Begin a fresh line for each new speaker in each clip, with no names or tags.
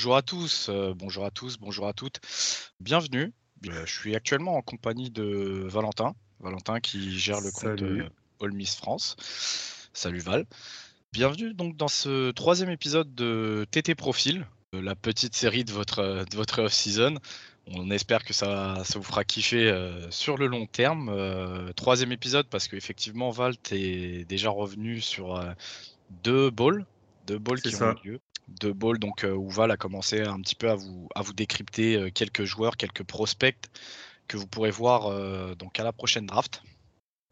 bonjour à tous, euh, bonjour à tous, bonjour à toutes. Bienvenue. Euh, je suis actuellement en compagnie de Valentin. Valentin qui gère le compte
Salut.
euh, All Miss France. Salut Val. Bienvenue donc dans ce troisième épisode de TT Profil, la petite série de votre, de votre off-season. On espère que ça, ça vous fera kiffer euh, sur le long terme. Euh, troisième épisode parce qu'effectivement Val, t'es déjà revenu sur euh, deux balls, deux balls qui
ça.
ont eu lieu. Deux balls donc euh, où Val a commencé un petit peu à vous, à vous décrypter euh, quelques joueurs, quelques prospects que vous pourrez voir euh, donc à la prochaine draft.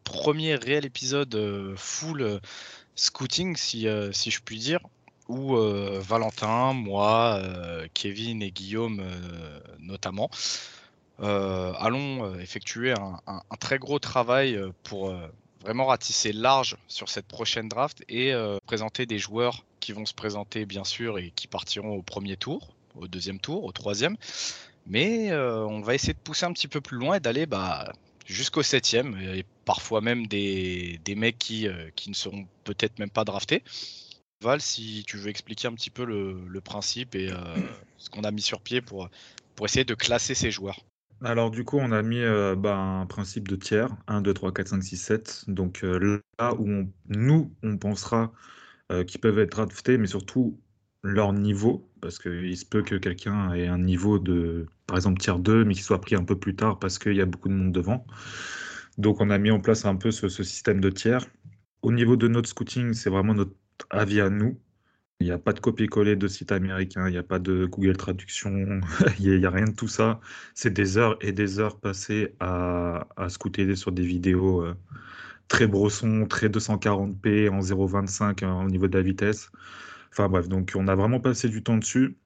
Premier réel épisode full scouting, si, si je puis dire, où euh, Valentin, moi, euh, Kevin et Guillaume euh, notamment, allons effectuer un, un- un très gros travail pour vraiment ratisser large sur cette prochaine draft et euh, présenter des joueurs qui vont se présenter bien sûr et qui partiront au premier tour, au deuxième tour, au troisième. Mais euh, on va essayer de pousser un petit peu plus loin et d'aller bah, jusqu'au septième et parfois même des, des mecs qui, euh, qui ne seront peut-être même pas draftés. Val, si tu veux expliquer un petit peu le, le principe et ce qu'on a mis sur pied pour, pour essayer de classer ces joueurs.
Alors du coup, on a mis euh, bah, un principe de tiers, 1, 2, 3, 4, 5, 6, 7. Donc euh, là où nous, on pensera euh, qu'ils peuvent être draftés, mais surtout leur niveau, parce qu'il se peut que quelqu'un ait un niveau de, par exemple, tiers 2, mais qu'il soit pris un peu plus tard parce qu'il y a beaucoup de monde devant. Donc on a mis en place un peu ce, ce système de tiers. Au niveau de notre scouting, c'est vraiment notre avis à nous. Il n'y a pas de copier-coller de site américain, il n'y a pas de Google Traduction, il n'y a, rien de tout ça. C'est des heures et des heures passées à, scouter sur des vidéos euh, très brossons, très 240p en 0.25 euh, au niveau de la vitesse. Enfin bref, donc on a vraiment passé du temps dessus.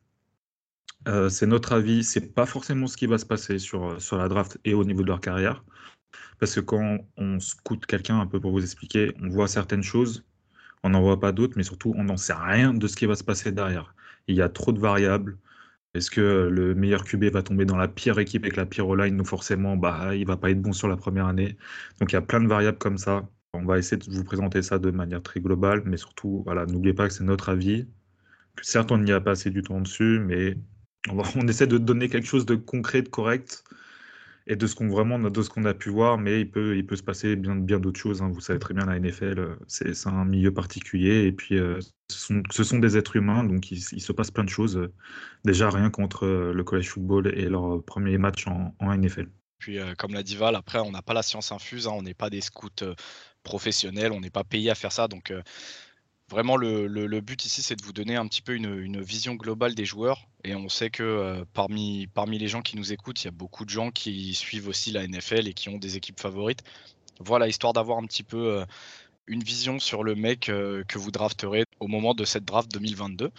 Euh, c'est notre avis, c'est pas forcément ce qui va se passer sur, sur la draft et au niveau de leur carrière. Parce que quand on scoute quelqu'un, un peu pour vous expliquer, on voit certaines choses, on n'en voit pas d'autres, mais surtout, on n'en sait rien de ce qui va se passer derrière. Il y a trop de variables. Est-ce que le meilleur QB va tomber dans la pire équipe avec la pire O-line Nous, forcément, bah, il va pas être bon sur la première année? Donc, il y a plein de variables comme ça. On va essayer de vous présenter ça de manière très globale, mais surtout, voilà, n'oubliez pas que c'est notre avis. Que certes, on n'y a pas assez du temps dessus, mais on essaie de donner quelque chose de concret, de correct, et de ce qu'on vraiment de ce qu'on a pu voir, mais il peut, il peut se passer bien, bien d'autres choses. hein. Vous savez très bien, la NFL, euh, c'est un milieu particulier, et puis euh, ce, sont, ce sont des êtres humains, donc il, se passe plein de choses. euh, déjà rien euh, le college football et leur premier match en, en NFL.
Puis, comme l'a dit Val, après, on n'a pas la science infuse, hein, on n'est pas des scouts professionnels, on n'est pas payé à faire ça. Donc, vraiment, le, but ici, c'est de vous donner un petit peu une, vision globale des joueurs. Et on sait que euh, parmi, les gens qui nous écoutent, il y a beaucoup de gens qui suivent aussi la NFL et qui ont des équipes favorites. Voilà, histoire d'avoir un petit peu euh, une vision sur le mec euh, que vous drafterez au moment de cette draft 2022.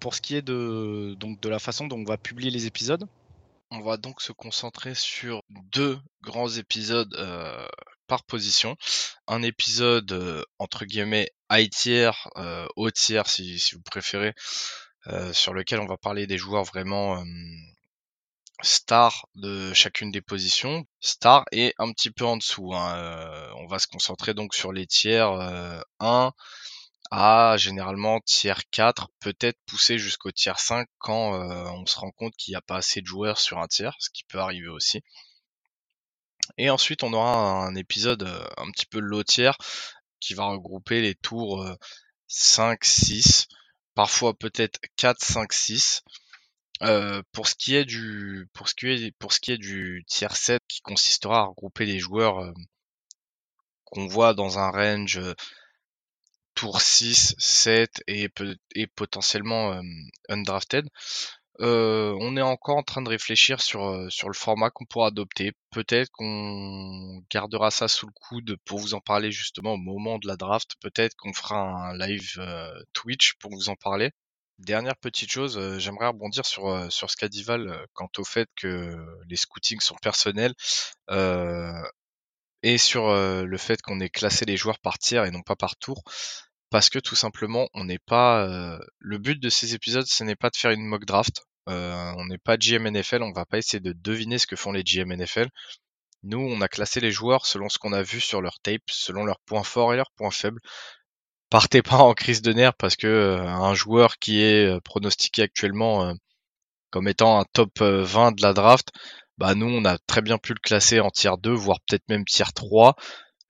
Pour ce qui est de, la façon dont on va publier les épisodes,
On va donc se concentrer sur deux grands épisodes par position. Un épisode euh, entre guillemets high tier, euh, haut tier si, vous préférez, euh, sur lequel on va parler des joueurs vraiment stars de chacune des positions, stars et un petit peu en dessous. hein. On va se concentrer donc sur les tiers euh, 1 à généralement tiers 4, peut-être pousser jusqu'au tiers 5 quand on se rend compte qu'il n'y a pas assez de joueurs sur un tiers, ce qui peut arriver aussi. Et ensuite, on aura un épisode euh, un petit peu low tiers qui va regrouper les tours euh, 5, 6, parfois peut-être 4, 5, 6. Euh, pour ce qui est du pour ce qui est du tiers 7 qui consistera à regrouper les joueurs euh, qu'on voit dans un range euh, tour 6, 7 et, et potentiellement euh, undrafted. Euh, on est encore en train de réfléchir sur, euh, sur le format qu'on pourra adopter. Peut-être qu'on gardera ça sous le coude pour vous en parler justement au moment de la draft. Peut-être qu'on fera un live euh, Twitch pour vous en parler. Dernière petite chose, j'aimerais rebondir sur, sur quant au fait que les scootings sont personnels et sur le fait qu'on ait classé les joueurs par tiers et non pas par tour parce que tout simplement on n'est pas le but de ces épisodes ce n'est pas de faire une mock draft Euh, on n'est pas GM NFL on va pas essayer de deviner ce que font les GM NFL nous on a classé les joueurs selon ce qu'on a vu sur leur tape selon leurs points forts et leurs points faibles partez pas en crise de nerfs parce que un joueur qui est pronostiqué actuellement comme étant un top 20 de la draft, bah nous on a très bien pu le classer en tier 2, voire peut-être même tier 3.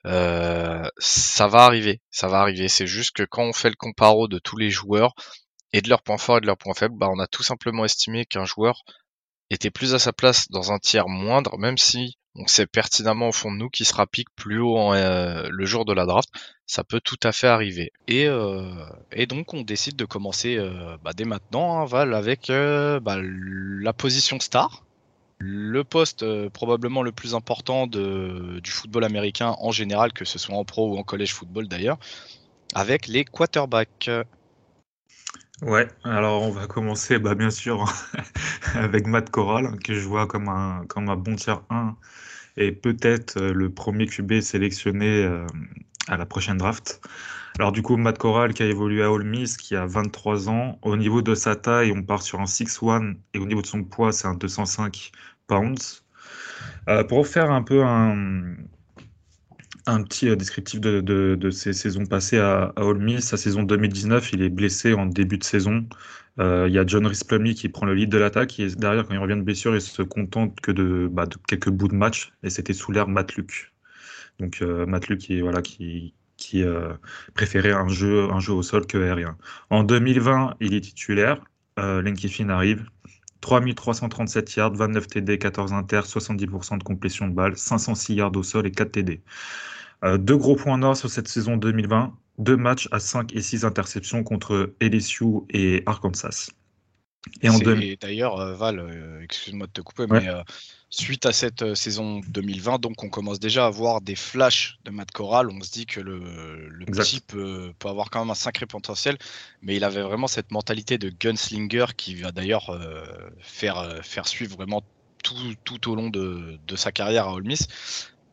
ça va arriver, ça va arriver. C'est juste que quand on fait le comparo de tous les joueurs et de leurs points forts et de leurs points faibles, bah on a tout simplement estimé qu'un joueur était plus à sa place dans un tiers moindre, même si on sait pertinemment au fond de nous qu'il sera pique plus haut en, euh, le jour de la draft. Ça peut tout à fait arriver. Et, euh, et donc on décide de commencer euh, bah, dès maintenant, hein, Val, avec bah, la position star. Le poste probablement le plus important de, du football américain en général, que ce soit en pro ou en collège football d'ailleurs, avec les quarterbacks.
Ouais, alors on va commencer bah, bien sûr avec Matt Corral, que je vois comme un, comme un bon tiers 1 et peut-être euh, le premier QB sélectionné euh, à la prochaine draft. Alors du coup, Matt Corral qui a évolué à Ole Miss, qui a 23 ans. Au niveau de sa taille, on part sur un 6'1 et au niveau de son poids, c'est un 205 pounds. Euh, pour faire un peu un, un petit euh, descriptif de, de, ses saisons passées à, à. Sa saison 2019, il est blessé en début de saison. Euh, il y a John Rhys qui prend le lead de l'attaque. Et derrière, quand il revient de blessure, il se contente que de, bah, quelques bouts de match. Et c'était sous l'air Matt. Donc euh, qui, voilà, qui préférait un jeu, au sol que aérien. En 2020, il est titulaire. Euh, Kiffin arrive. 3337 yards, 29 TD, 14 inter, 70% de complétion de balle, 506 yards au sol et 4 TD. Euh, deux gros points nord sur cette saison 2020, deux matchs à 5 et 6 interceptions contre LSU et Arkansas.
Et en D'ailleurs, euh, Val, euh, excuse-moi de te couper, mais suite à cette saison 2020, donc on commence déjà à voir des flashs de Matt Corral. On se dit que le, le petit peut, avoir quand même un sacré potentiel, mais il avait vraiment cette mentalité de gunslinger qui va d'ailleurs faire, faire suivre vraiment tout, tout au long de, de, sa carrière à Ole Miss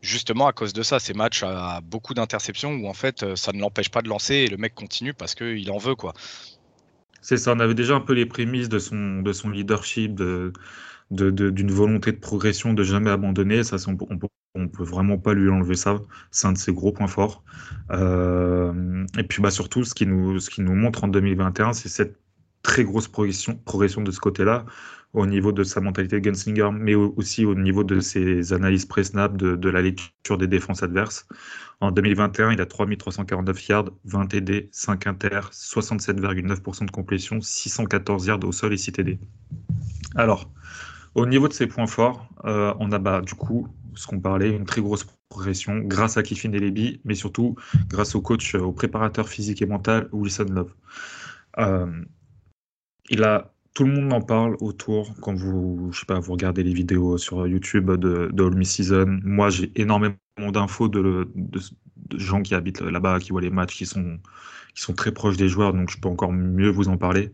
justement à cause de ça, ces matchs à beaucoup d'interceptions où en fait euh, ça ne l'empêche pas de lancer et le mec continue parce qu'il en veut quoi.
C'est ça, on avait déjà un peu les prémices de son, de son leadership, de, d'une volonté de progression, de jamais abandonner. Ça, on, on, peut vraiment pas lui enlever ça. C'est un de ses gros points forts. Euh, et puis bah, surtout, ce qui, nous, nous montre en 2021, c'est cette très grosse progression, progression de ce côté-là au niveau de sa mentalité de gunslinger, mais aussi au niveau de ses analyses pré-snap, de, la lecture des défenses adverses. En 2021, il a 3349 yards, 20 TD, 5 inter, 67,9% de complétion, 614 yards au sol et 6 TD. Alors, au niveau de ses points forts, euh, on a bah, du coup, ce qu'on parlait, une très grosse progression grâce à Kiffin Delebi, mais surtout grâce au coach, au préparateur physique et mental Wilson Love. Euh, il a tout le monde en parle autour quand vous, je sais pas, vous regardez les vidéos sur YouTube de, All Season. Moi, j'ai énormément d'infos de, de, gens qui habitent là-bas, qui voient les matchs, qui sont, qui sont très proches des joueurs, donc je peux encore mieux vous en parler.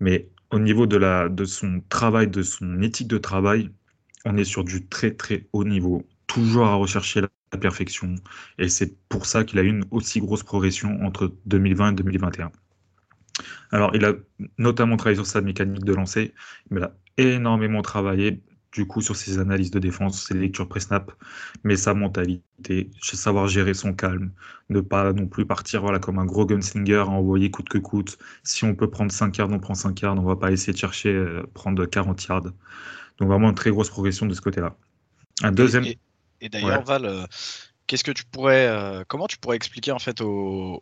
Mais au niveau de, la, de son travail, de son éthique de travail, on est sur du très très haut niveau, toujours à rechercher la perfection. Et c'est pour ça qu'il a eu une aussi grosse progression entre 2020 et 2021. Alors, il a notamment travaillé sur sa mécanique de lancer, mais il a énormément travaillé du coup sur ses analyses de défense, ses lectures pré-snap, mais sa mentalité, savoir gérer son calme, ne pas non plus partir voilà, comme un gros gunslinger à envoyer coûte que coûte. Si on peut prendre 5 yards, on prend 5 yards, on va pas essayer de chercher euh, prendre 40 yards. Donc vraiment une très grosse progression de ce côté-là.
Un deuxième. Et, d'ailleurs, Val, euh, Qu'est-ce que tu pourrais, euh, comment tu pourrais expliquer en fait aux,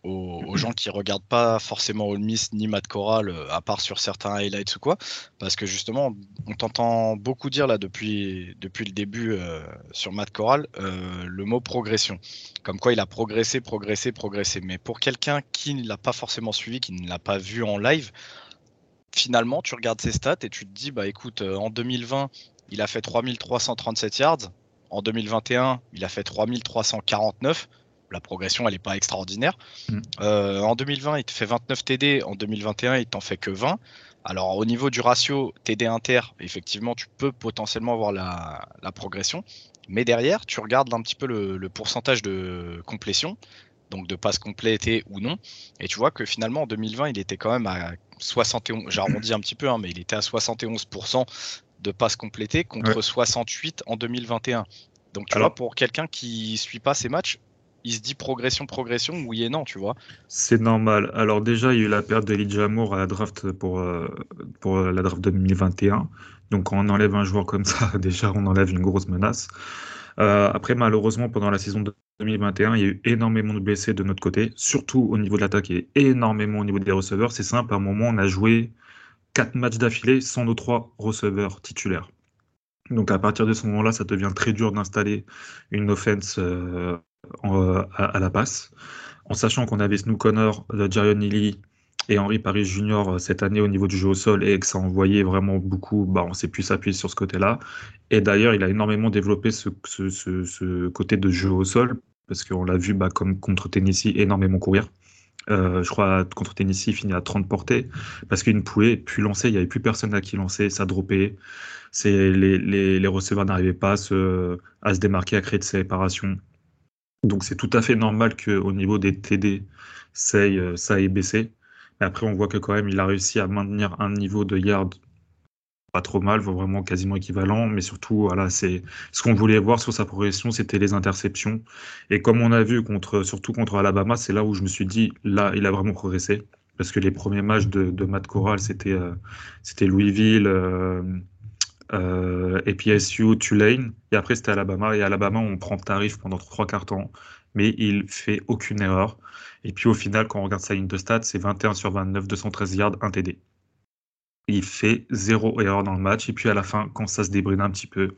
gens qui regardent pas forcément All Miss ni Matt Corral, euh, à part sur certains highlights ou quoi, parce que justement on t'entend beaucoup dire là depuis depuis le début euh, sur Matt Corral le mot progression, comme quoi il a progressé, progressé, progressé. Mais pour quelqu'un qui ne l'a pas forcément suivi, qui ne l'a pas vu en live, finalement tu regardes ses stats et tu te dis bah écoute en 2020 il a fait 3337 yards en 2021, il a fait 3349. La progression, elle n'est pas extraordinaire. Mm. Euh, en 2020, il te fait 29 TD. En 2021, il t'en fait que 20. Alors, au niveau du ratio TD inter, effectivement, tu peux potentiellement avoir la, progression. Mais derrière, tu regardes un petit peu le, pourcentage de complétion, donc de passes complétées ou non. Et tu vois que finalement, en 2020, il était quand même à 71, j'arrondis un petit peu, hein, mais il était à 71% de passes complétées contre 68 en 2021. Donc tu vois, pour quelqu'un qui suit pas ces matchs, il se dit progression, progression, oui et non, tu vois.
C'est normal. Alors déjà, il y a eu la perte d'Elijah Moore à la draft pour, euh, pour la draft 2021. Donc quand on enlève un joueur comme ça, déjà on enlève une grosse menace. Euh, après, malheureusement, pendant la saison 2021, il y a eu énormément de blessés de notre côté, surtout au niveau de l'attaque et énormément au niveau des receveurs. C'est simple, à un moment, on a joué quatre matchs d'affilée sans nos trois receveurs titulaires. Donc à partir de ce moment-là, ça devient très dur d'installer une offense euh, à, la passe. En sachant qu'on avait Snoop Connor, Jarion Neely et Henri Paris Junior euh, cette année au niveau du jeu au sol et que ça envoyait vraiment beaucoup, bah, on s'est pu s'appuyer sur ce côté-là. Et d'ailleurs, il a énormément développé ce, côté de jeu au sol parce qu'on l'a vu bah, comme contre Tennessee énormément courir. Euh, je crois contre Tennessee, il finit à 30 portées parce qu'il ne pouvait plus lancer, il n'y avait plus personne à qui lancer, ça droppait. Les, les, les, receveurs n'arrivaient pas à se, à se démarquer, à créer de séparation. Donc c'est tout à fait normal qu'au niveau des TD, euh, ça ait baissé. Mais après, on voit que quand même, il a réussi à maintenir un niveau de yard pas trop mal, vraiment quasiment équivalent. Mais surtout, voilà, c'est ce qu'on voulait voir sur sa progression, c'était les interceptions. Et comme on a vu contre, surtout contre Alabama, c'est là où je me suis dit, là, il a vraiment progressé. Parce que les premiers matchs de, Matt Corral, c'était euh, Louisville, euh, euh, Tulane, et après c'était Alabama, et Alabama on prend tarif pendant trois quarts temps, mais il fait aucune erreur. Et puis au final, quand on regarde sa ligne de stats, c'est 21 sur 29, 213 yards, 1 TD. Il fait zéro erreur dans le match, et puis à la fin, quand ça se débride un petit peu,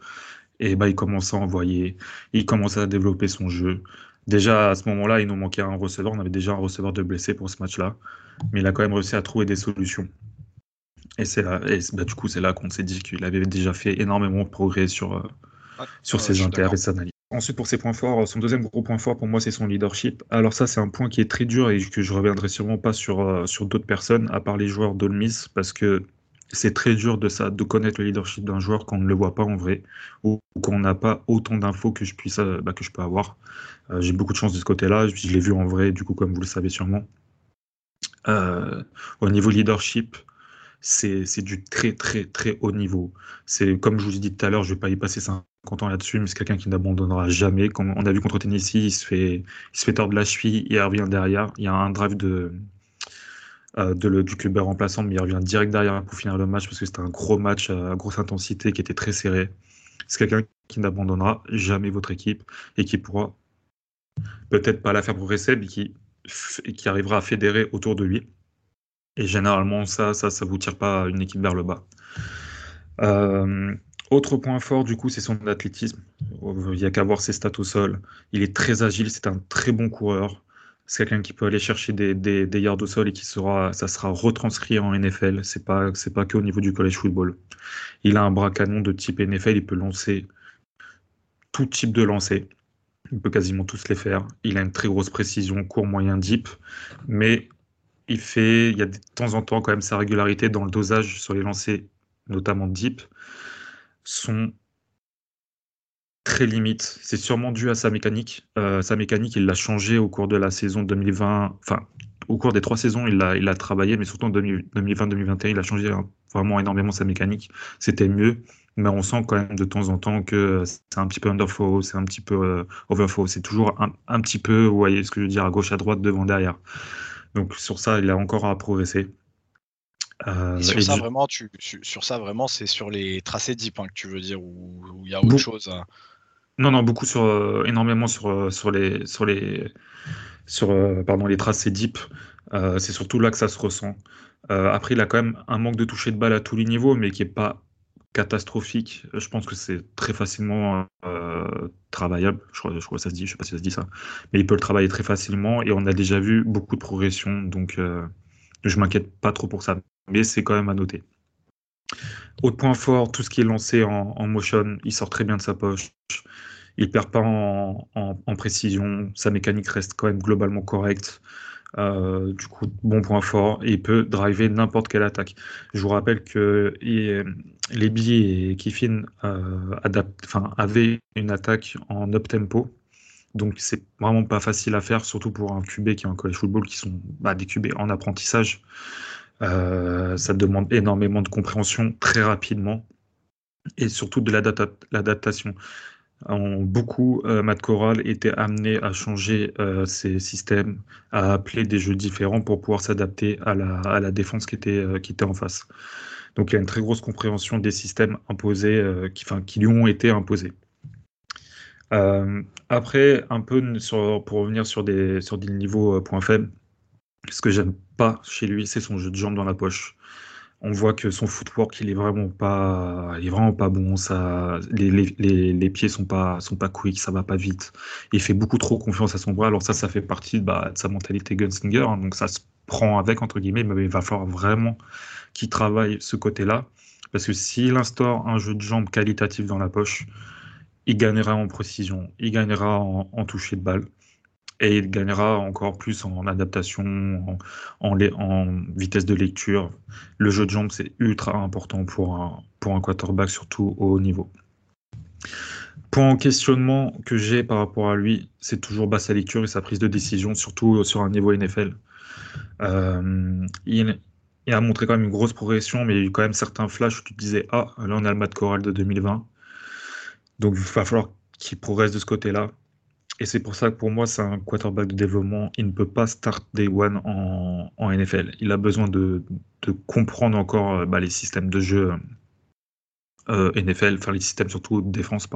et bah, il commence à envoyer, il commence à développer son jeu. Déjà à ce moment-là, il nous manquait un receveur, on avait déjà un receveur de blessé pour ce match-là, mais il a quand même réussi à trouver des solutions. Et c'est là, et bah, du coup, c'est là qu'on s'est dit qu'il avait déjà fait énormément de progrès sur, euh, sur ses intérêts et ses analyses. Ensuite, pour ses points forts, son deuxième gros point fort pour moi, c'est son leadership. Alors ça, c'est un point qui est très dur et que je reviendrai sûrement pas sur, euh, sur d'autres personnes, à part les joueurs d'Olmis, parce que c'est très dur de, ça, de connaître le leadership d'un joueur quand on ne le voit pas en vrai, ou qu'on n'a pas autant d'infos que je puisse, euh, bah, que je peux avoir. J'ai beaucoup de chance de ce côté-là. Je, l'ai vu en vrai, du coup, comme vous le savez sûrement. au niveau leadership, c'est du très très très haut niveau. C'est comme je vous ai dit tout à l'heure, je vais pas y passer 50 ans là-dessus, mais c'est quelqu'un qui n'abandonnera jamais. Comme on a vu contre Tennessee, il se fait, il se fait tordre la cheville il revient derrière. Il y a un drive de, euh, de le, du club remplaçant, mais il revient direct derrière pour finir le match parce que c'était un gros match à grosse intensité qui était très serré. C'est quelqu'un qui n'abandonnera jamais votre équipe et qui pourra peut-être pas la faire progresser, mais qui, qui arrivera à fédérer autour de lui. Et généralement, ça, ça, ça vous tire pas une équipe vers le bas. Euh, autre point fort, du coup, c'est son athlétisme. Il n'y a qu'à voir ses stats au sol. Il est très agile, c'est un très bon coureur. C'est quelqu'un qui peut aller chercher des, des, yards au sol et qui sera, ça sera retranscrit en NFL. C'est pas, c'est pas que au niveau du college football. Il a un bras canon de type NFL. Il peut lancer tout type de lancer. Il peut quasiment tous les faire. Il a une très grosse précision, court, moyen, deep. Mais il fait, il y a de temps en temps quand même sa régularité dans le dosage sur les lancers, notamment deep, sont très limites. C'est sûrement dû à sa mécanique. Euh, sa mécanique, il l'a changé au cours de la saison 2020. Enfin, au cours des trois saisons, il l'a, il a travaillé, mais surtout en 2020-2021, il a changé hein, vraiment énormément sa mécanique. C'était mieux, mais on sent quand même de temps en temps que c'est un petit peu underflow, c'est un petit peu euh, overflow. C'est toujours un, un, petit peu, vous voyez ce que je veux dire, à gauche, à droite, devant, derrière. Donc sur ça, il a encore à progresser.
Euh, sur, ça, vraiment, tu, sur ça, vraiment, c'est sur les tracés deep hein, que tu veux dire, ou il y a autre chose
Non, non, beaucoup sur, euh, énormément sur, euh, sur les, sur les, sur, pardon, les tracés deep. c'est surtout là que ça se ressent. après, il a quand même un manque de toucher de balle à tous les niveaux, mais qui n'est pas catastrophique. Je pense que c'est très facilement euh, travaillable. Je crois, je crois que ça se dit, je sais pas si ça se dit ça, mais il peut le travailler très facilement et on a déjà vu beaucoup de progression, donc euh, je m'inquiète pas trop pour ça. Mais c'est quand même à noter. Autre point fort, tout ce qui est lancé en, motion, il sort très bien de sa poche. Il perd pas en, précision. Sa mécanique reste quand même globalement correcte. Euh, du coup, bon point fort, et il peut driver n'importe quelle attaque. Je vous rappelle que les billets et Kiffin euh, avaient une attaque en up tempo, donc c'est vraiment pas facile à faire, surtout pour un QB qui est en college football, qui sont bah, des QB en apprentissage. Euh, ça demande énormément de compréhension très rapidement et surtout de l'adaptation. Beaucoup, Matt Corral était amené à changer ses systèmes, à appeler des jeux différents pour pouvoir s'adapter à la, défense qui était, qui était en face. Donc il y a une très grosse compréhension des systèmes imposés, qui, enfin, qui lui ont été imposés. après, un peu pour revenir sur des niveaux points faibles, ce que j'aime pas chez lui, c'est son jeu de jambes dans la poche. On voit que son footwork, il est vraiment pas, il est vraiment pas bon. Ça, les, les, les, pieds sont pas, sont pas quick, ça va pas vite. Il fait beaucoup trop confiance à son bras. Alors ça, ça fait partie bah, de sa mentalité gunslinger. Hein. donc ça se prend avec entre guillemets, mais il va falloir vraiment qu'il travaille ce côté-là, parce que s'il instaure un jeu de jambes qualitatif dans la poche, il gagnera en précision, il gagnera en toucher de balle et il gagnera encore plus en adaptation, en, vitesse de lecture. Le jeu de jambes, c'est ultra important pour un, pour un quarterback, surtout au haut niveau. Point en questionnement que j'ai par rapport à lui, c'est toujours bas sa lecture et sa prise de décision, surtout sur un niveau NFL. Euh, il, a montré quand même une grosse progression, mais il y a eu quand même certains flashs où tu te disais Ah, là on a le mat choral de 2020. Donc il va falloir qu'il progresse de ce côté-là. Et c'est pour ça que pour moi, c'est un quarterback de développement. Il ne peut pas start day one en, NFL. Il a besoin de, comprendre encore euh, bah, les systèmes de jeu euh, NFL, enfin les systèmes surtout défense.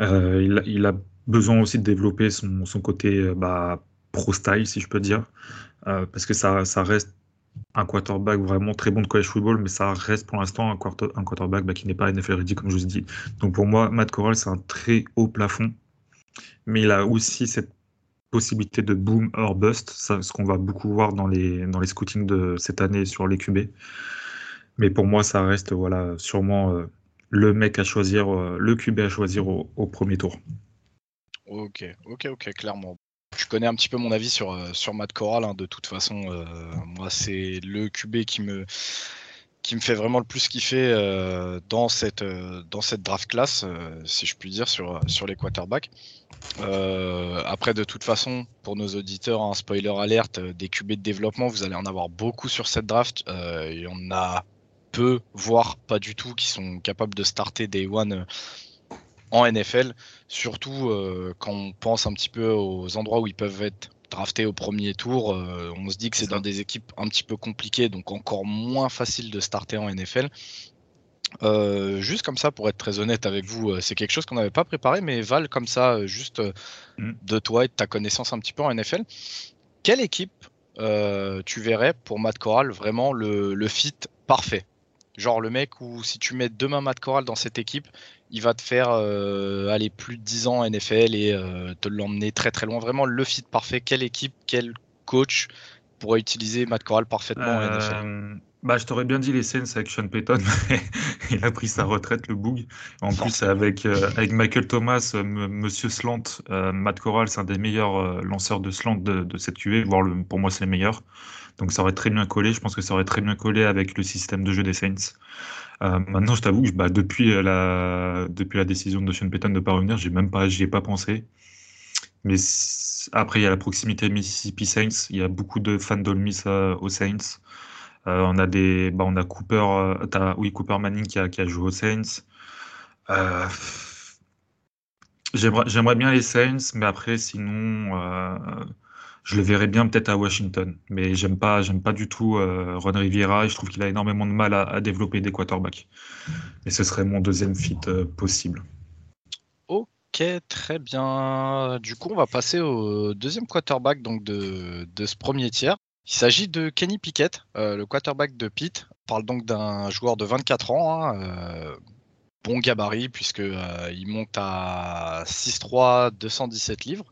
Euh, il, a besoin aussi de développer son, côté bah, pro-style, si je peux dire, parce que ça, reste un quarterback vraiment très bon de college football, mais ça reste pour l'instant un, quarter, un quarterback bah, qui n'est pas NFL ready, comme je vous dit. Donc pour moi, Matt Corral, c'est un très haut plafond mais il a aussi cette possibilité de boom or bust, ce qu'on va beaucoup voir dans les, dans les scootings de cette année sur les QB. Mais pour moi, ça reste voilà, sûrement euh, le mec à choisir, euh, le QB à choisir au, premier tour.
Ok, ok, ok, clairement. Tu connais un petit peu mon avis sur, euh, sur Matt Corral, hein, de toute façon. moi, c'est le QB qui me, qui me fait vraiment le plus kiffer euh, dans, cette, euh, dans cette draft class, euh, si je puis dire, sur, sur les quarterbacks. après, de toute façon, pour nos auditeurs, un spoiler alerte, des QB de développement, vous allez en avoir beaucoup sur cette draft. il y en a peu, voire pas du tout, qui sont capables de starter Day One en NFL. Surtout quand on pense un petit peu aux endroits où ils peuvent être drafté au premier tour, euh, on se dit que c'est dans des équipes un petit peu compliquées, donc encore moins facile de starter en NFL. Euh, juste comme ça, pour être très honnête avec vous, euh, c'est quelque chose qu'on n'avait pas préparé, mais Val, comme ça, juste mm. de toi et de ta connaissance un petit peu en NFL, quelle équipe tu verrais pour Matt Corral vraiment le, le fit parfait? Genre le mec où si tu mets demain Matt Corral dans cette équipe, il va te faire euh, aller plus de 10 ans en NFL et euh, te l'emmener très très loin. Vraiment le fit parfait. Quelle équipe, quel coach pourrait utiliser Matt Corral parfaitement en NFL
euh, bah, je t'aurais bien dit les Saints avec Sean Payton, mais il a pris sa retraite, le boug. En plus, avec, avec Michael Thomas, Monsieur Slant, Matt Corral, c'est un des meilleurs lanceurs de slant de, de cette QV, voire le, pour moi, c'est le meilleur. Donc ça aurait très bien collé. Je pense que ça aurait très bien collé avec le système de jeu des Saints. Euh, maintenant, je t'avoue que bah, depuis, la, depuis la décision de Sean Payton de ne pas revenir, j'ai même j'y ai pas pensé. Mais après, il y a la proximité Mississippi Saints. Il y a beaucoup de fans d'Olmis euh, aux Saints. Euh, on a des, bah, on a Cooper, oui, Cooper Manning qui a, qui a joué aux Saints. J'aimerais bien les Saints, mais après, sinon, je le verrais bien peut-être à Washington, mais j'aime pas, j'aime pas du tout euh, Ron Riviera et je trouve qu'il a énormément de mal à, développer des quarterbacks. Et ce serait mon deuxième fit euh, possible.
Ok, très bien. Du coup, on va passer au deuxième quarterback donc de, ce premier tiers. Il s'agit de Kenny Pickett, euh, le quarterback de Pitt. On parle donc d'un joueur de 24 ans, hein, bon gabarit puisqu'il il monte à 6'3", 217 livres.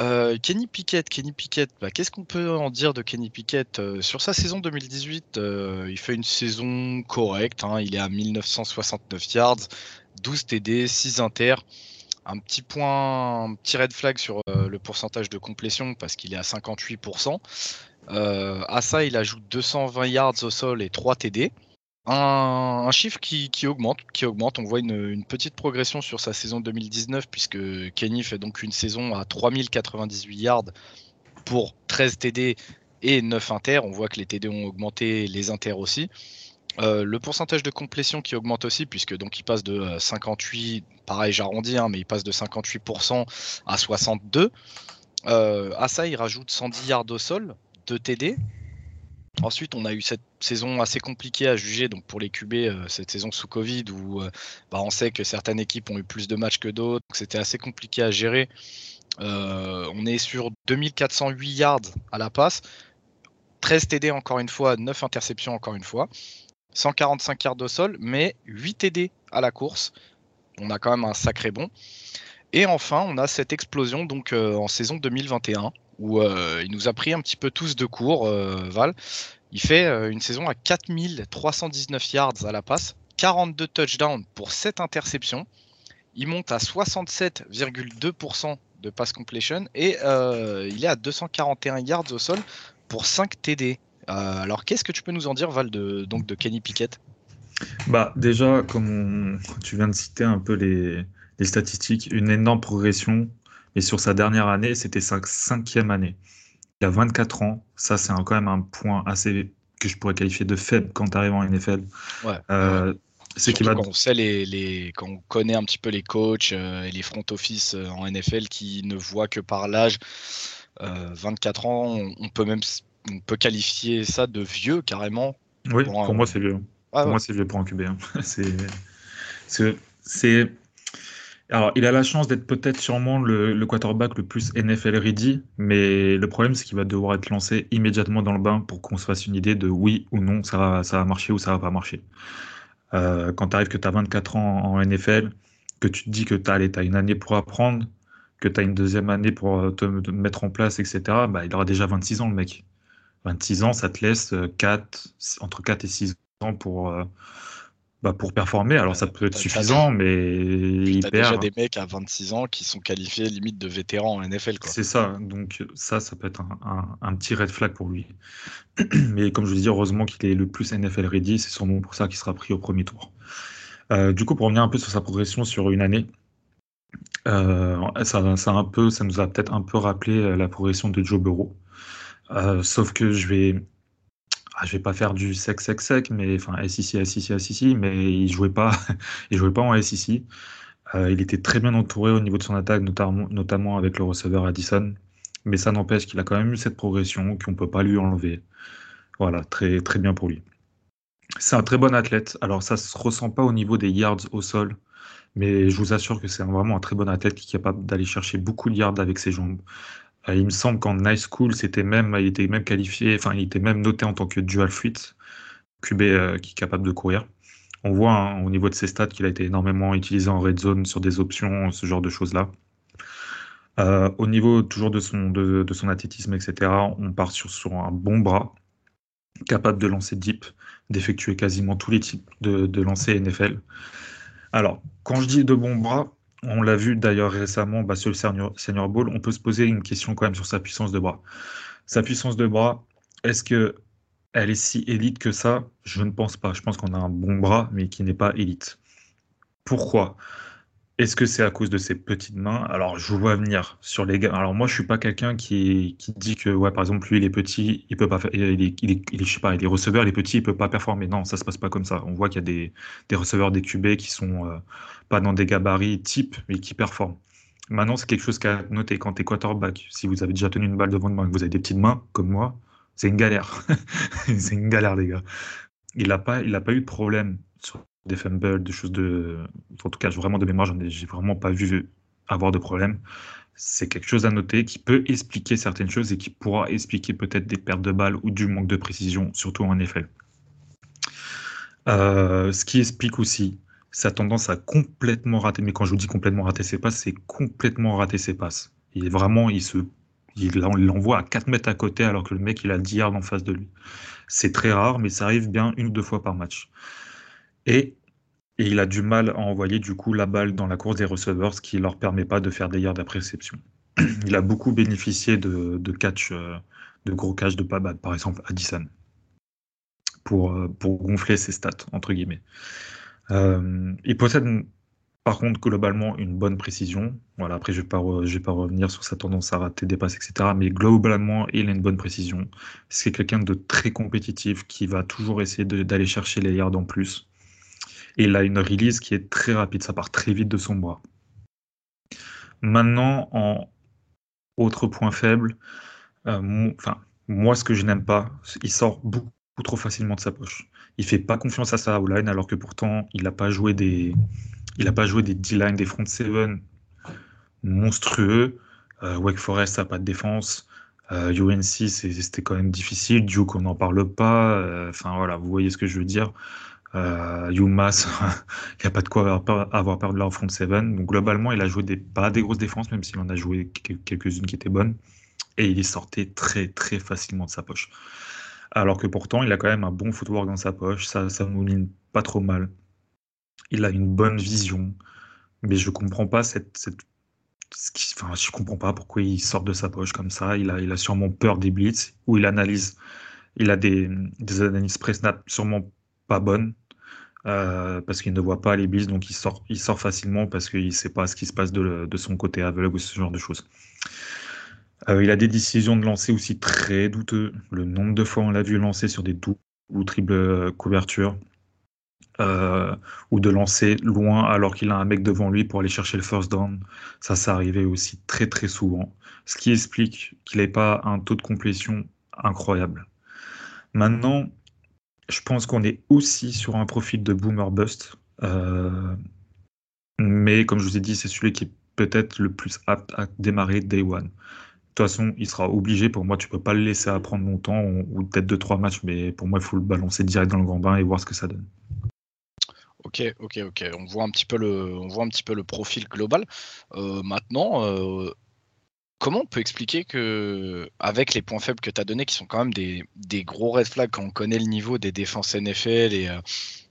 Euh, Kenny Pickett, Kenny Pickett, bah, qu'est-ce qu'on peut en dire de Kenny Pickett euh, Sur sa saison 2018, euh, il fait une saison correcte. Hein. il est à 1969 yards, 12 TD, 6 inter. Un petit point, un petit red flag sur le pourcentage de complétion parce qu'il est à 58%. à ça, il ajoute 220 yards au sol et 3 TD un, chiffre qui, augmente. On voit une, petite progression sur sa saison 2019 puisque Kenny fait donc une saison à 3098 yards pour 13 TD et 9 inter. On voit que les TD ont augmenté, les inter aussi. le pourcentage de complétion qui augmente aussi, puisque donc il passe de 58, pareil j'arrondis, hein, mais il passe de 58% à 62. à ça, il rajoute 110 yards au sol, 2 TD, Ensuite, on a eu cette saison assez compliquée à juger donc pour les QB, euh, cette saison sous Covid, où euh, bah, on sait que certaines équipes ont eu plus de matchs que d'autres, c'était assez compliqué à gérer. Euh, on est sur 2408 yards à la passe, 13 TD encore une fois, 9 interceptions encore une fois, 145 yards au sol, mais 8 TD à la course. On a quand même un sacré bon. Et enfin, on a cette explosion donc en saison 2021 où euh, il nous a pris un petit peu tous de cours, euh, Val. Il fait euh, une saison à 4319 yards à la passe, 42 touchdowns pour 7 interceptions. Il monte à 67,2% de pass completion et il est à 241 yards au sol pour 5 TD. alors qu'est-ce que tu peux nous en dire, Val, de, donc de Kenny Pickett?
Bah, déjà, comme tu viens de citer un peu les, statistiques, une énorme progression et sur sa dernière année, c'était sa cinquième année. Il a 24 ans. Ça, c'est quand même un point assez que je pourrais qualifier de faible quand tu arrives en NFL.
Ouais. Euh, c'est qu'il va. Quand on sait les, les, quand on connaît un petit peu les coachs euh, et les front office euh, en NFL qui ne voient que par l'âge, 24 ans, on, peut même on peut qualifier ça de vieux carrément.
Oui, pour, moi c'est vieux. pour moi c'est vieux pour un QB. Hein. c'est alors, il a la chance d'être peut-être sûrement le, quarterback le plus NFL ready, mais le problème, c'est qu'il va devoir être lancé immédiatement dans le bain pour qu'on se fasse une idée de oui ou non, ça va, ça va marcher ou ça va pas marcher. Euh, quand tu arrives que tu as 24 ans en NFL, que tu te dis que tu as, une année pour apprendre, que tu as une deuxième année pour te, mettre en place, etc., bah, il aura déjà 26 ans, le mec. 26 ans, ça te laisse 4, euh, entre 4 et 6 ans pour, euh, bah pour performer, alors ça peut être suffisant, mais
il perd. déjà des mecs à 26 ans qui sont qualifiés limite de vétérans en NFL.
C'est ça, donc ça, ça peut être un, un, petit red flag pour lui. mais comme je vous dis, heureusement qu'il est le plus NFL ready, c'est sûrement pour ça qu'il sera pris au premier tour. Euh, du coup, pour revenir un peu sur sa progression sur une année, euh, ça, ça, un peu, ça nous a peut-être un peu rappelé euh, la progression de Joe Burrow. sauf que je vais ah, je vais pas faire du sec, sec, sec, mais enfin SEC, SEC, SEC, mais il jouait pas, jouait pas en SEC. Euh, il était très bien entouré au niveau de son attaque, notamment, avec le receveur Addison. Mais ça n'empêche qu'il a quand même eu cette progression qu'on ne peut pas lui enlever. Voilà, très, très bien pour lui. C'est un très bon athlète. Alors ça se ressent pas au niveau des yards au sol, mais je vous assure que c'est vraiment un très bon athlète qui est capable d'aller chercher beaucoup de yards avec ses jambes. Euh, il me semble qu'en high school, c'était même, il était même qualifié, enfin, il était même noté en tant que dual threat, QB euh, qui est capable de courir. On voit hein, au niveau de ses stats qu'il a été énormément utilisé en red zone sur des options, ce genre de choses-là. Euh, au niveau toujours de son, de, athlétisme, etc., on part sur, sur, un bon bras, capable de lancer deep, d'effectuer quasiment tous les types de, de NFL. Alors, quand je dis de bon bras, on l'a vu d'ailleurs récemment bah, sur le Senior, Ball, on peut se poser une question quand même sur sa puissance de bras. Sa puissance de bras, est-ce que elle est si élite que ça? Je ne pense pas. Je pense qu'on a un bon bras, mais qui n'est pas élite. Pourquoi? Est-ce que c'est à cause de ses petites mains? Alors, je vois venir sur les gars. Alors, moi, je suis pas quelqu'un qui, dit que, ouais, par exemple, lui, il est petit, il peut pas faire, il est, il je sais pas, il est receveur, il est petit, il peut pas performer. Non, ça se passe pas comme ça. On voit qu'il y a des, des receveurs des QB qui sont euh, pas dans des gabarits type, mais qui performent. Maintenant, c'est quelque chose qu'à noter quand tu es quarterback. Si vous avez déjà tenu une balle devant de main et que vous avez des petites mains, comme moi, c'est une galère. c'est une galère, les gars. Il n'a pas, il pas eu de problème sur des fumbles, des choses de. En tout cas, vraiment de mémoire, j'ai vraiment pas vu avoir de problème. C'est quelque chose à noter qui peut expliquer certaines choses et qui pourra expliquer peut-être des pertes de balles ou du manque de précision, surtout en effet. Euh, ce qui explique aussi ça a tendance à complètement rater. Mais quand je vous dis complètement rater ses passes, c'est complètement rater ses passes. Il est vraiment, il se, il l'envoie à 4 mètres à côté alors que le mec il a 10 yards en face de lui. C'est très rare, mais ça arrive bien une ou deux fois par match. Et, il a du mal à envoyer du coup la balle dans la course des receveurs, ce qui leur permet pas de faire des yards d'après réception. Il a beaucoup bénéficié de, de catch, euh, de gros catch de pas par exemple Addison, pour, euh, pour gonfler ses stats entre guillemets. Euh, il possède Par contre, globalement, une bonne précision. Voilà, après, je ne vais, pas revenir sur sa tendance à rater des passes, etc. Mais globalement, il a une bonne précision. C'est quelqu'un de très compétitif qui va toujours essayer d'aller chercher les yards en plus. Et il a une release qui est très rapide. Ça part très vite de son bras. Maintenant, en autre point faible, euh, moi, ce que je n'aime pas, il sort beaucoup trop facilement de sa poche. Il fait pas confiance à sa line alors que pourtant, il n'a pas joué des il pas joué des D-line, des front seven monstrueux. Euh, Wake Forest n'a pas de défense. Euh, UNC, c'était quand même difficile. Duke, on n'en parle pas. Euh, enfin, voilà, vous voyez ce que je veux dire. Euh, UMass, il n'y a pas de quoi avoir, peur de leur front seven. Donc, globalement, il a joué pas des grosses défenses, même s'il en a joué quelques-unes qui étaient bonnes. Et il est sorti très, très facilement de sa poche. Alors que pourtant, il a quand même un bon footwork dans sa poche. Ça, ça mouline pas trop mal il a une bonne vision, mais je comprends pas cette enfin, je comprends pas pourquoi il sort de sa poche comme ça. Il a, il a sûrement peur des blitz ou il analyse, il a des, des analyses pré-snap sûrement pas bonnes euh, parce qu'il ne voit pas les blitz, donc il sort, il sort facilement parce qu'il sait pas ce qui se passe de, de, son côté aveugle ou ce genre de choses. Euh, il a des décisions de lancer aussi très douteux. Le nombre de fois on l'a vu lancer sur des doubles ou triples couvertures. Euh, ou de lancer loin alors qu'il a un mec devant lui pour aller chercher le first down. Ça, ça arrivait aussi très très souvent, ce qui explique qu'il n'ait pas un taux de complétion incroyable. Maintenant, je pense qu'on est aussi sur un profil de boomer bust, euh, mais comme je vous ai dit, c'est celui qui est peut-être le plus apte à démarrer day one. De toute façon, il sera obligé. Pour moi, tu peux pas le laisser apprendre longtemps ou peut-être deux trois matchs, mais pour moi, il faut le balancer direct dans le grand bain et voir ce que ça donne.
Ok, ok, ok. On voit un petit peu le, on voit un petit peu le profil global. Euh, maintenant, euh, comment on peut expliquer que, avec les points faibles que tu as donnés, qui sont quand même des, gros red flags quand on connaît le niveau des défenses NFL et euh,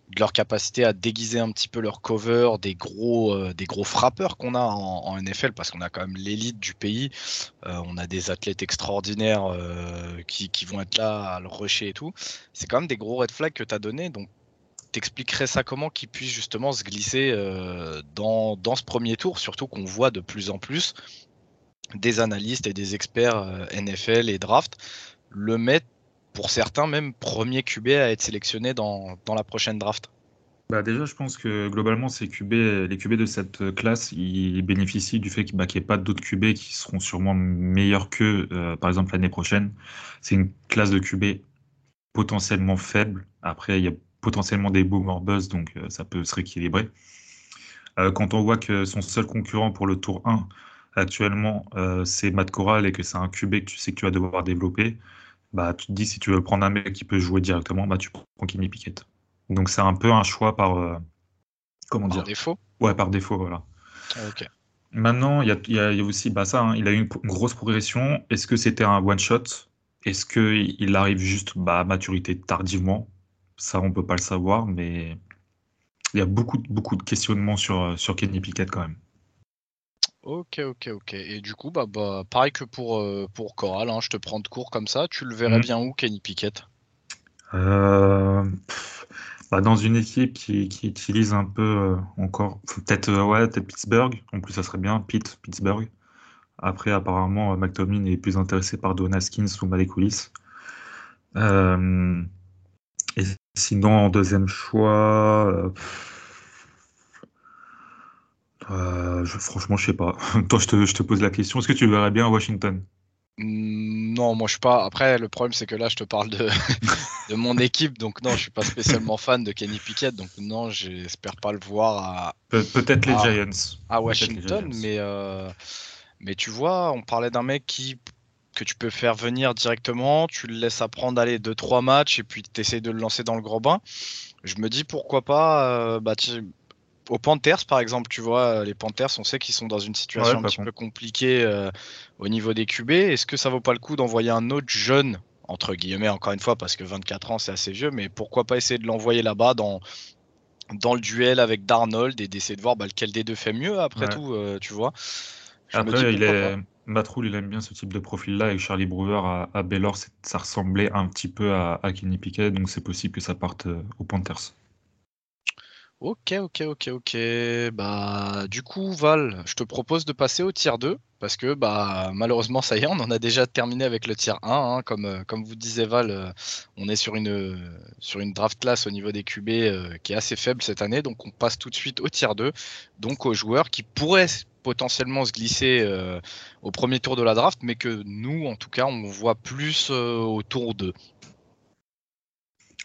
de leur capacité à déguiser un petit peu leur cover, des gros, des gros frappeurs qu'on a en, NFL, parce qu'on a quand même l'élite du pays, on a des athlètes extraordinaires qui, vont être là à le rusher et tout. C'est quand même des gros red flags que tu as donnés. Donc, t'expliquerais ça comment qu'il puisse justement se glisser euh, dans, ce premier tour, surtout qu'on voit de plus en plus des analystes et des experts euh, NFL et draft le mettre, pour certains même, premier QB à être sélectionné dans, dans la prochaine draft
bah déjà, je pense que globalement, ces QB, les QB de cette classe, ils bénéficient du fait qu'il bah, n'y ait pas d'autres QB qui seront sûrement meilleurs qu'eux, euh, par exemple, l'année prochaine. C'est une classe de QB potentiellement faible. Après, il y a potentiellement des boomer buzz, donc euh, ça peut se rééquilibrer. Euh, quand on voit que son seul concurrent pour le tour 1 actuellement, euh, c'est Matt Corral et que c'est un QB que tu sais que tu vas devoir développer, bah, tu te dis si tu veux prendre un mec qui peut jouer directement, bah, tu prends Kenny Pickett. Donc c'est un peu un choix par. comment
par défaut?
Ouais, par défaut, voilà. Maintenant, il y, a, aussi bah, ça, hein, il a eu une, grosse progression. Est-ce que c'était un one-shot Est-ce qu'il arrive juste bah, à maturité tardivement? Ça, on peut pas le savoir, mais il y a beaucoup, beaucoup de questionnements sur, sur Kenny Pickett quand même.
Ok, ok, ok. Et du coup, bah, bah pareil que pour, euh, pour Coral, hein, je te prends de cours comme ça. Tu le verrais mhm. bien où, Kenny Pickett?
Euh, bah, Dans une équipe qui, qui utilise un peu euh, encore, peut-être ouais, peut Pittsburgh. En plus, ça serait bien, Pitt, Pittsburgh. Après, apparemment, McTominay est plus intéressé par Don Haskins ou Malik Willis. Et sinon, en deuxième choix, euh, euh, je, franchement, je sais pas. Toi, je te, je te pose la question. Est-ce que tu le verrais bien à Washington?
Mmh, Non, moi je suis pas. Après, le problème c'est que là, je te parle de, de mon équipe, donc non, je suis pas spécialement fan de Kenny Pickett, donc non, j'espère pas le voir à.
peut-être les Giants.
À Washington, mais euh, mais tu vois, on parlait d'un mec qui que tu peux faire venir directement, tu le laisses apprendre aller 2-3 matchs et puis tu essaies de le lancer dans le gros bain. Je me dis pourquoi pas euh, bah, aux Panthers par exemple, tu vois, les Panthers, on sait qu'ils sont dans une situation un petit peu compliquée euh, au niveau des QB. Est-ce que ça vaut pas le coup d'envoyer un autre jeune, entre guillemets encore une fois, parce que 24 ans c'est assez vieux, mais pourquoi pas essayer de l'envoyer là-bas dans, dans le duel avec Darnold et d'essayer de voir bah, lequel des deux fait mieux après tout, euh, tu vois.
après, il est. Matroul, il aime bien ce type de profil-là. Avec Charlie Brewer à, à Baylor, ça ressemblait un petit peu à, Kenny Pickett, donc c'est possible que ça parte euh, aux Panthers.
Ok, ok, ok, ok. Bah, du coup, Val, je te propose de passer au tiers 2 parce que bah malheureusement ça y est, on en a déjà terminé avec le tiers 1. Hein. comme, euh, comme vous disait Val, euh, on est sur une, sur une draft class au niveau des QB euh, qui est assez faible cette année, donc on passe tout de suite au tiers 2, donc aux joueurs qui pourraient potentiellement se glisser au premier tour de la draft, mais que nous, en tout cas, on voit plus au tour 2.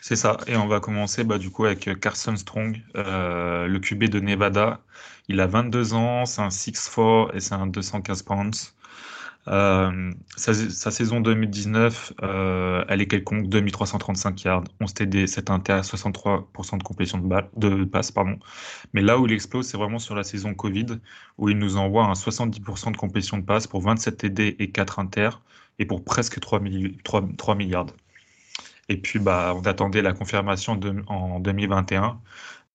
C'est ça. Et on va commencer bah, du coup avec euh, Carson Strong, euh, le QB de Nevada. Il a 22 ans, c'est un 6'4 et c'est un 215 pounds. Euh, sa, saison 2019, elle est quelconque, 2335 yards, 11 TD, 7 inter, 63% de complétion de, balle, de passe. Pardon. Mais là où il explose, c'est vraiment sur la saison Covid, où il nous envoie un 70% de complétion de passe pour 27 TD et 4 inter, et pour presque 3, 3 milliards. Et puis, bah, on attendait la confirmation en 2021,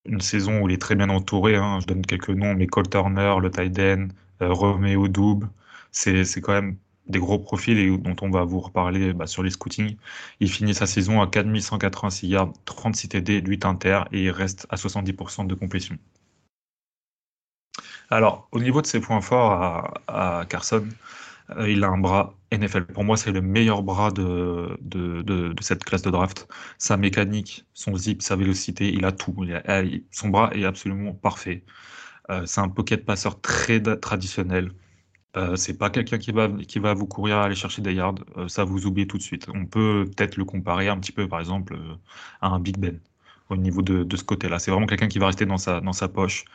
une saison où il est très bien entouré. Hein. Je donne quelques noms, mais Cole Turner, le Tiden, euh, Romeo Doub, c'est quand même des gros profils et dont on va vous reparler bah, sur les scootings. Il finit sa saison à 4186 yards, 36 TD, 8 inter et il reste à 70% de complétion. Alors, au niveau de ses points forts à Carson, euh, il a un bras NFL. Pour moi, c'est le meilleur bras de, de, cette classe de draft. Sa mécanique, son zip, sa vélocité, il a tout. son bras est absolument parfait. Euh, c'est un pocket passeur très traditionnel. Euh, c'est pas quelqu'un qui va, qui va vous courir à aller chercher des yards. ça, vous oubliez tout de suite. On peut peut-être le comparer un petit peu, par exemple, à un Big Ben au niveau de, de ce côté-là. C'est vraiment quelqu'un qui va rester dans sa, dans sa poche.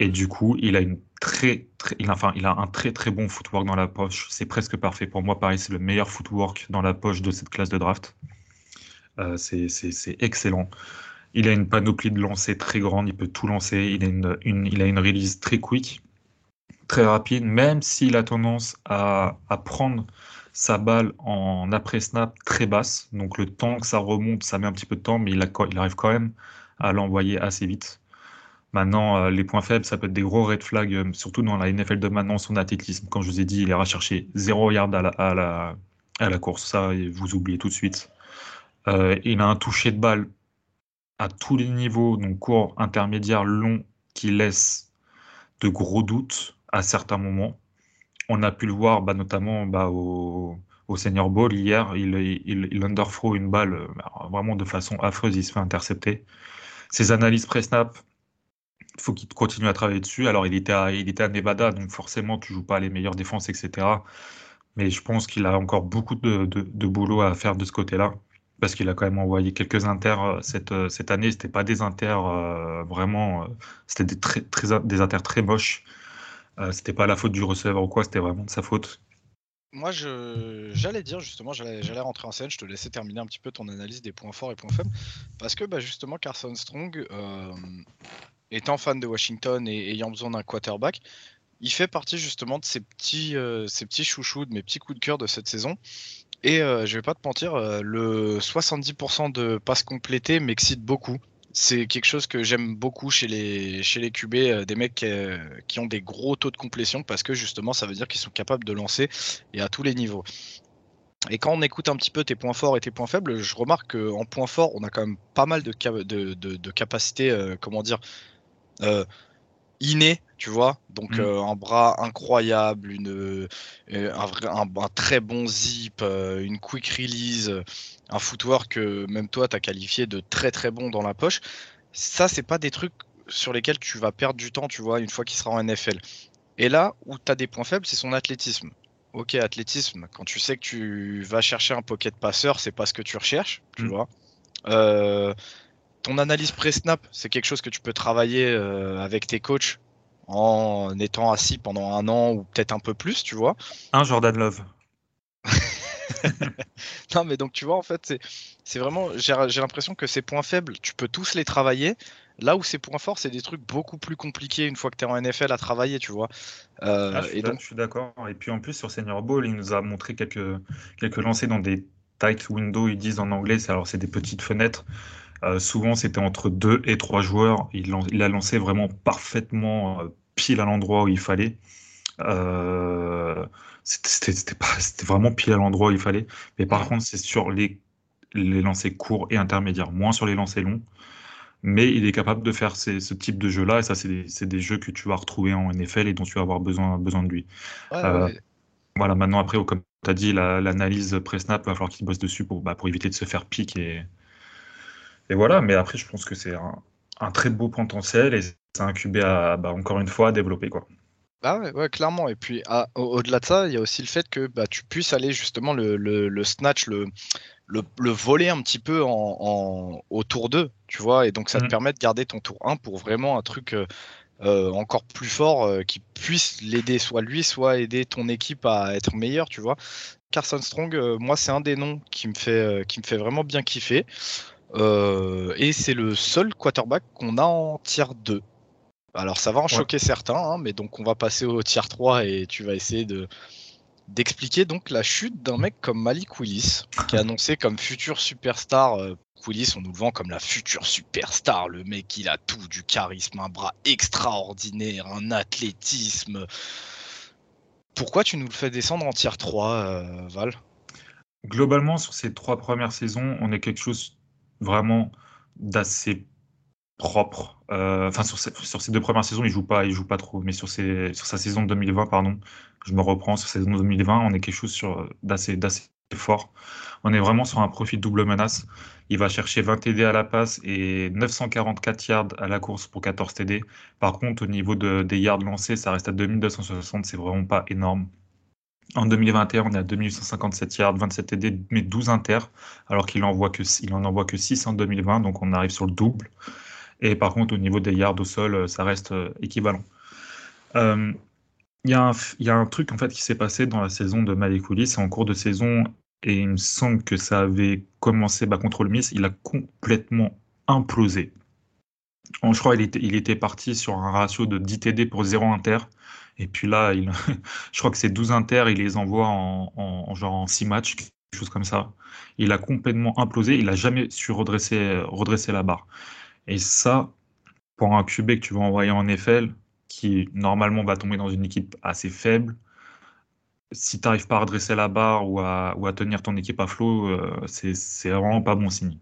Et du coup, il a une très, très il a, un très très bon footwork dans la poche. C'est presque parfait. Pour moi, pareil, c'est le meilleur footwork dans la poche de cette classe de draft. Euh, c'est excellent. Il a une panoplie de lancers très grande, il peut tout lancer. Il a une, release très quick, très rapide, même s'il a tendance à, prendre sa balle en après-snap très basse. Donc le temps que ça remonte, ça met un petit peu de temps, mais il arrive quand même à l'envoyer assez vite. Maintenant, euh, les points faibles, ça peut être des gros red flags, euh, surtout dans la NFL de maintenant, son athlétisme. Comme je vous ai dit, il ira chercher 0 yard à la, à la, à la course. Ça, vous oubliez tout de suite. Euh, il a un toucher de balle à tous les niveaux, donc court, intermédiaire, long, qui laisse de gros doutes à certains moments. On a pu le voir bah, notamment bah, au, Senior Bowl hier. Il, il, il underthrow une balle vraiment de façon affreuse. Il se fait intercepter. Ses analyses pré-snap, faut qu'il continue à travailler dessus. Alors, il était, à, il était Nevada, donc forcément, tu joues pas les meilleures défenses, etc. Mais je pense qu'il a encore beaucoup de, boulot à faire de ce côté-là. Parce qu'il a quand même envoyé quelques inters euh, cette, euh, cette année. C'était pas des inters euh, vraiment. c'était des, très, très, des inters très moches. c'était pas la faute du receveur ou quoi, c'était vraiment de sa faute.
Moi, j'allais dire justement, j'allais rentrer en scène, je te laissais terminer un petit peu ton analyse des points forts et points faibles, parce que bah, justement, Carson Strong, étant fan de Washington et ayant besoin d'un quarterback, il fait partie justement de ces petits, euh, ces petits chouchous, de mes petits coups de cœur de cette saison. Et euh, je vais pas te mentir, euh, le 70% de passes complétées m'excite beaucoup. C'est quelque chose que j'aime beaucoup chez les, chez les QB, des mecs qui ont des gros taux de complétion parce que justement ça veut dire qu'ils sont capables de lancer et à tous les niveaux. Et quand on écoute un petit peu tes points forts et tes points faibles, je remarque qu'en points forts, on a quand même pas mal de, de, de, capacités, comment dire, euh, inné, tu vois. Donc mm. euh, un bras incroyable, une, euh, un, très bon zip, une quick release, un footwork que même toi tu as qualifié de très très bon dans la poche. Ça, c'est pas des trucs sur lesquels tu vas perdre du temps, tu vois, une fois qu'il sera en NFL. Et là où tu as des points faibles, c'est son athlétisme. Ok, athlétisme, quand tu sais que tu vas chercher un pocket passeur, c'est pas ce que tu recherches, tu mm. vois. Ton analyse pré-snap, c'est quelque chose que tu peux travailler euh, avec tes coachs en étant assis pendant un an ou peut-être un peu plus, tu vois.
Un Jordan Love.
non, mais donc tu vois, en fait, c'est vraiment. J'ai l'impression que ces points faibles, tu peux tous les travailler. Là où ces points forts, c'est des trucs beaucoup plus compliqués une fois que tu es en NFL à travailler, tu vois.
Euh, ah, et donc... je suis d'accord. Et puis en plus, sur Senior Ball, il nous a montré quelques, quelques lancers dans des tight windows, ils disent en anglais. Alors, c'est des petites fenêtres. Euh, souvent, c'était entre deux et trois joueurs. Il, il a lancé vraiment parfaitement euh, pile à l'endroit où il fallait. Euh, c'était vraiment pile à l'endroit où il fallait. Mais par contre, c'est sur les, les lancers courts et intermédiaires, moins sur les lancers longs. mais il est capable de faire ce type de jeu-là, et ça, c'est des, jeux que tu vas retrouver en NFL et dont tu vas avoir besoin, besoin de lui. Voilà, maintenant, après, comme tu as dit, l'analyse pré-snap, il va falloir qu'il bosse dessus pour, bah, pour éviter de se faire pique. Et, et voilà, mais après, je pense que c'est un, très beau potentiel et c'est un QB à, bah, encore une fois, à développer. Quoi.
Ah ouais, clairement. Et puis, au-delà de ça, il y a aussi le fait que bah, tu puisses aller justement le, le snatch, le, le, voler un petit peu en, autour d'eux, tu vois, et donc ça te mm. permet de garder ton tour 1 pour vraiment un truc euh, euh, encore plus fort euh, qui puisse l'aider, soit lui, soit aider ton équipe à être meilleur, tu vois. Carson Strong, moi, c'est un des noms qui me fait, qui me fait vraiment bien kiffer. Et c'est le seul quarterback qu'on a en tier 2. Alors ça va en choquer certains, hein, mais donc on va passer au tier 3 et tu vas essayer de, d'expliquer donc la chute d'un mec comme Malik Willis, qui est annoncé comme futur superstar. Euh, Willis, on nous le vend comme la future superstar. Le mec, il a tout du charisme, un bras extraordinaire, un athlétisme. Pourquoi tu nous le fais descendre en tier 3, euh, Val?
Globalement, sur ces trois premières saisons, on est quelque chose vraiment d'assez propre. Euh, enfin, sur, sur, ces deux premières saisons, il joue pas, il joue pas trop. Mais sur, sur sa saison de 2020, pardon, je me reprends sur saison 2020, on est quelque chose sur d'assez fort. On est vraiment sur un profil double menace. Il va chercher 20 TD à la passe et 944 yards à la course pour 14 TD. Par contre, au niveau de, des yards lancés, ça reste à 2260, c'est vraiment pas énorme. En 2021, on est à 2857 yards, 27 TD, mais 12 inter, alors qu'il en envoie que, en envoie que 6 en 2020, donc on arrive sur le double. Et par contre, au niveau des yards au sol, ça reste euh, équivalent. Euh, il y, a un, truc en fait qui s'est passé dans la saison de Malik c'est en cours de saison, et il me semble que ça avait commencé bah, contre le Miss, il a complètement implosé. je crois qu'il était, était parti sur un ratio de 10 TD pour 0 inter, et puis là, je crois que c'est 12 inter, il les envoie en, en, genre en 6 matchs, quelque chose comme ça. Il a complètement implosé, il n'a jamais su redresser, la barre. Et ça, pour un QB que tu vas envoyer en NFL, qui normalement va tomber dans une équipe assez faible. Si tu n'arrives pas à redresser la barre ou à, ou à, tenir ton équipe à flot, euh, c'est vraiment pas bon signe.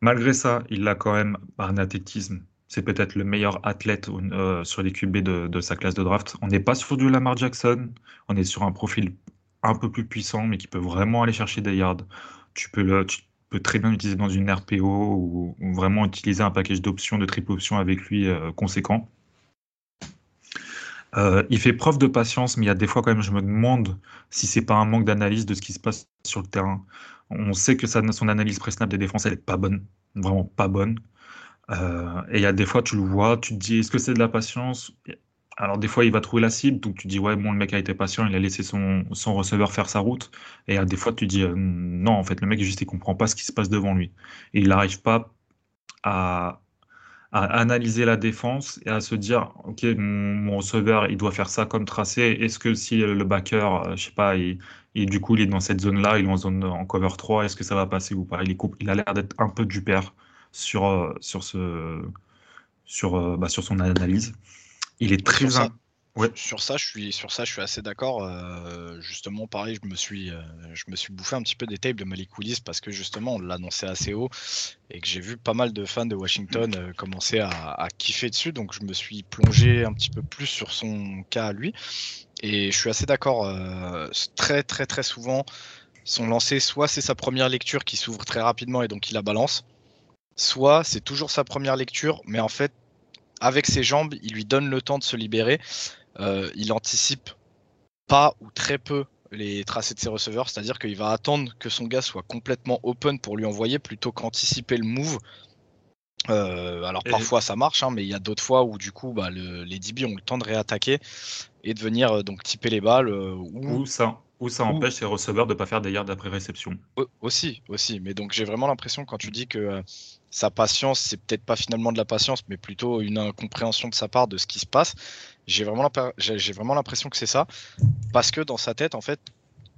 Malgré ça, il a quand même un athlétisme. C'est peut-être le meilleur athlète euh, sur les QB de, sa classe de draft. On n'est pas sur du Lamar Jackson, on est sur un profil un peu plus puissant, mais qui peut vraiment aller chercher des yards. Tu peux, très bien l'utiliser dans une RPO ou, vraiment utiliser un package d'options, de triple options avec lui euh, conséquent. Euh, il fait preuve de patience, mais il y a des fois quand même, je me demande si c'est pas un manque d'analyse de ce qui se passe sur le terrain. On sait que son analyse pré-snap des défenses, elle est pas bonne, vraiment pas bonne. Euh, et il y a des fois, tu le vois, tu te dis, est-ce que c'est de la patience? Alors des fois, il va trouver la cible, donc tu dis, ouais, bon, le mec a été patient, il a laissé son, son receveur faire sa route. Et il a des fois, tu dis, euh, non, en fait, le mec, juste, il comprend pas ce qui se passe devant lui. Et il n'arrive pas à, à analyser la défense et à se dire ok mon, receveur il doit faire ça comme tracé est-ce que si le backer euh, je sais pas il, du coup il est dans cette zone là il est en zone en cover 3 est-ce que ça va passer ou pas? Il, il a l'air d'être un peu du père sur euh, sur ce sur euh, bah, sur son analyse il est très
sur ça, je suis sur ça, je suis assez d'accord. Euh, justement, pareil, je me suis, euh, je me suis bouffé un petit peu des tapes de Malik Willis parce que justement, on l'annonçait assez haut et que j'ai vu pas mal de fans de Washington euh, commencer à, kiffer dessus. Donc, je me suis plongé un petit peu plus sur son cas à lui. Et je suis assez d'accord. très, très, très souvent, son lancé, soit c'est sa première lecture qui s'ouvre très rapidement et donc il la balance, soit c'est toujours sa première lecture, mais en fait avec ses jambes, il lui donne le temps de se libérer. Euh, il anticipe pas ou très peu les tracés de ses receveurs, c'est-à-dire qu'il va attendre que son gars soit complètement open pour lui envoyer plutôt qu'anticiper le move. Euh, alors parfois ça marche, hein, mais il y a d'autres fois où du coup bah, les DB ont le temps de réattaquer et de venir euh, donc typer les balles.
ou ça, ou ça empêche ses receveurs de ne pas faire des yards après réception.
Aussi, aussi. Mais donc j'ai vraiment l'impression quand tu dis que sa patience, c'est peut-être pas finalement de la patience, mais plutôt une incompréhension de sa part de ce qui se passe. J'ai vraiment l'impression que c'est ça, parce que dans sa tête, en fait,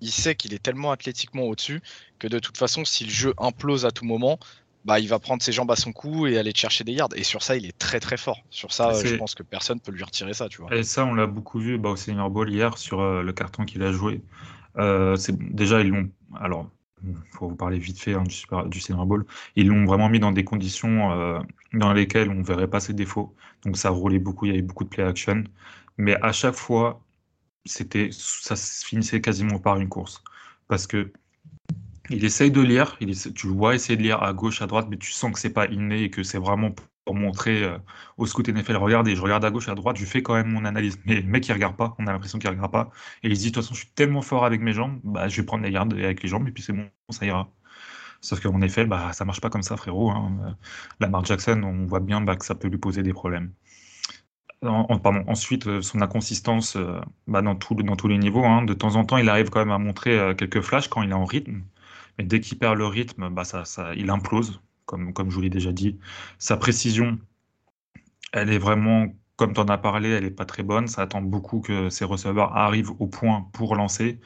il sait qu'il est tellement athlétiquement au-dessus que de toute façon, si le jeu implose à tout moment, bah, il va prendre ses jambes à son cou et aller chercher des yards. Et sur ça, il est très très fort. Sur ça, je pense que personne peut lui retirer ça, tu vois.
Et ça, on l'a beaucoup vu bah, au Senior Ball hier sur euh, le carton qu'il a joué. Euh, déjà, ils l'ont. Alors, pour vous parler vite fait hein, du, Super, du Ball, ils l'ont vraiment mis dans des conditions euh, dans lesquelles on ne verrait pas ses défauts. Donc ça roulait beaucoup, il y avait beaucoup de play action. Mais à chaque fois, ça se finissait quasiment par une course. Parce que il essaye de lire, tu le vois essayer de lire à gauche, à droite, mais tu sens que c'est pas inné et que c'est vraiment pour montrer euh, au scout NFL, regarde, et je regarde à gauche, à droite, je fais quand même mon analyse. Mais le mec, il regarde pas, on a l'impression qu'il regarde pas. Et il se dit, de toute façon, je suis tellement fort avec mes jambes, bah, je vais prendre les gardes avec les jambes, et puis c'est bon, ça ira. Sauf qu'en effet, bah, ça marche pas comme ça, frérot. Hein. Lamar Jackson, on voit bien bah, que ça peut lui poser des problèmes. Ensuite, euh, son inconsistance euh, bah, dans tous les niveaux. Hein. De temps en temps, il arrive quand même à montrer quelques flashs quand il est en rythme. Mais dès qu'il perd le rythme, bah, ça, ça, il implose comme, comme je vous l'ai déjà dit. Sa précision, elle est vraiment, comme tu en as parlé, elle n'est pas très bonne. Ça attend beaucoup que ses receveurs arrivent au point pour lancer.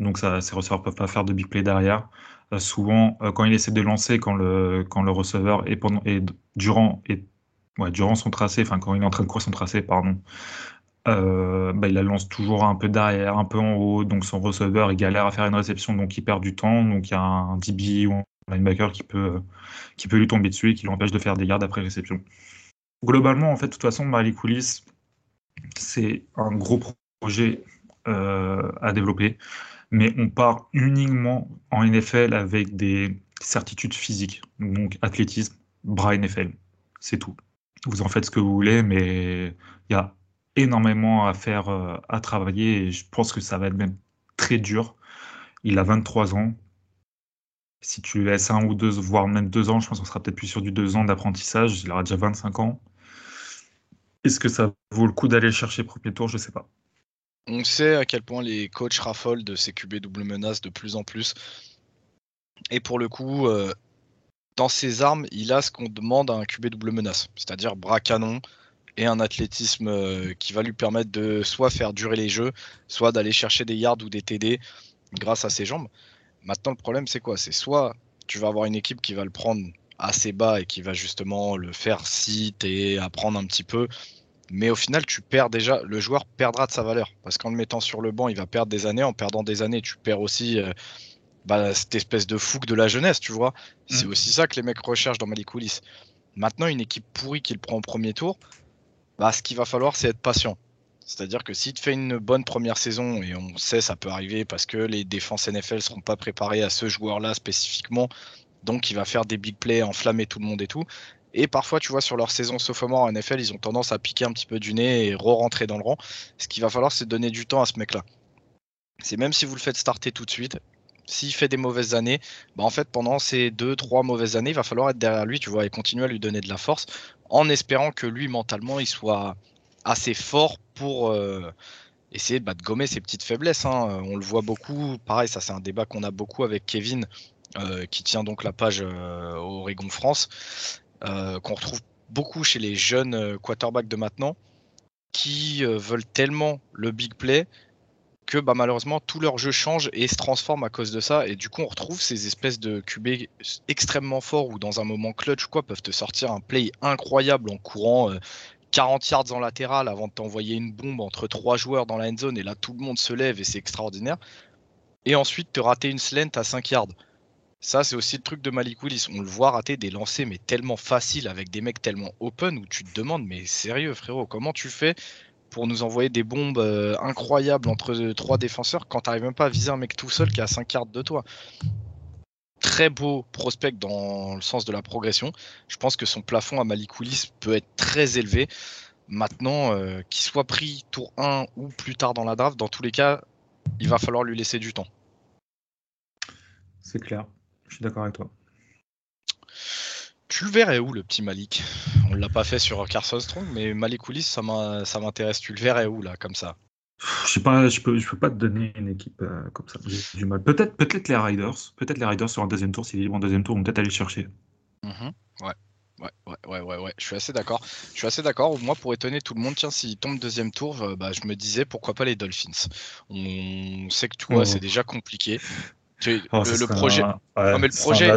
Donc ça, ses receveurs ne peuvent pas faire de big play derrière. Euh, souvent, euh, quand il essaie de lancer, quand le, quand le receveur est, pendant, et durant, ouais, durant son tracé, enfin quand il est en train de courir son tracé, pardon, euh, bah, il la lance toujours un peu derrière, un peu en haut, donc son receveur il galère à faire une réception, donc il perd du temps, donc il y a un DB ou linebacker qui peut, qui peut lui tomber dessus et qui l'empêche de faire des gardes après réception. Globalement, en fait, de toute façon, Malik Willis, c'est un gros projet euh, à développer, mais on part uniquement en NFL avec des certitudes physiques, donc athlétisme, bras NFL, c'est tout. Vous en faites ce que vous voulez, mais il y a énormément à faire, euh, à travailler, et je pense que ça va être même très dur. Il a 23 ans, si tu laisses un ou deux, voire même deux ans, je pense qu'on sera peut-être plus sur du deux ans d'apprentissage. Il aura déjà 25 ans. Est-ce que ça vaut le coup d'aller chercher premier tour? Je ne sais pas.
On sait à quel point les coachs raffolent de ces QB double menace de plus en plus. Et pour le coup, euh, dans ses armes, il a ce qu'on demande à un QB double menace, c'est-à-dire bras canon et un athlétisme euh, qui va lui permettre de soit faire durer les jeux, soit d'aller chercher des yards ou des TD grâce à ses jambes. Maintenant, le problème, c'est quoi? C'est soit tu vas avoir une équipe qui va le prendre assez bas et qui va justement le faire sit et apprendre un petit peu. Mais au final, tu perds déjà, le joueur perdra de sa valeur. Parce qu'en le mettant sur le banc, il va perdre des années. En perdant des années, tu perds aussi euh, bah, cette espèce de fougue de la jeunesse, tu vois. C'est mm. aussi ça que les mecs recherchent dans Malikulis. Maintenant, une équipe pourrie qui le prend au premier tour, bah, ce qu'il va falloir, c'est être patient. C'est-à-dire que s'il te fait une bonne première saison, et on sait ça peut arriver parce que les défenses NFL seront pas préparées à ce joueur-là spécifiquement, donc il va faire des big plays, enflammer tout le monde et tout. Et parfois, tu vois, sur leur saison sophomore en NFL, ils ont tendance à piquer un petit peu du nez et re-rentrer dans le rang. Ce qu'il va falloir, c'est donner du temps à ce mec-là. C'est même si vous le faites starter tout de suite, s'il fait des mauvaises années, bah en fait, pendant ces deux, trois mauvaises années, il va falloir être derrière lui, tu vois, et continuer à lui donner de la force, en espérant que lui, mentalement, il soit assez fort pour euh, essayer de gommer ses petites faiblesses. Hein. Euh, on le voit beaucoup, pareil, ça c'est un débat qu'on a beaucoup avec Kevin, euh, qui tient donc la page Oregon France, qu'on retrouve beaucoup chez les jeunes quarterbacks de maintenant, qui veulent tellement le big play que bah, malheureusement tout leur jeu change et se transforme à cause de ça. Et du coup, on retrouve ces espèces de QB extrêmement forts ou dans un moment clutch quoi peuvent te sortir un play incroyable en courant 40 yards en latéral avant de t'envoyer une bombe entre trois joueurs dans la end zone et là tout le monde se lève et c'est extraordinaire. Et ensuite te rater une slant à 5 yards. Ça, c'est aussi le truc de Malik Willis. On le voit rater des lancers, mais tellement faciles avec des mecs tellement open où tu te demandes, mais sérieux, frérot, comment tu fais pour nous envoyer des bombes euh, incroyables entre trois défenseurs quand t'arrives même pas à viser un mec tout seul qui à 5 yards de toi? Très beau prospect dans le sens de la progression. Je pense que son plafond à Malikoulis peut être très élevé. Maintenant, euh, qu'il soit pris tour 1 ou plus tard dans la draft, dans tous les cas, il va falloir lui laisser du temps.
C'est clair, je suis d'accord avec toi.
Tu le verrais où le petit Malik? On l'a pas fait sur Carson Strong, mais Malik ça m'intéresse. Tu le verrais où là, comme ça?
Je sais pas, je peux, je peux pas te donner une équipe euh, comme ça. J'ai du mal. Peut-être, peut-être les Riders. Peut-être les Riders sur un deuxième tour, s'il est libre en deuxième tour, on peut-être aller chercher.
Mhm. Ouais. Ouais, ouais, ouais, ouais, je suis assez d'accord. Je suis assez d'accord. Moi, pour étonner tout le monde, tiens, s'il tombe deuxième tour, euh, bah, je me disais pourquoi pas les Dolphins? On sait que tu vois, c'est déjà compliqué. Oh, le, projet. non, mais le projet.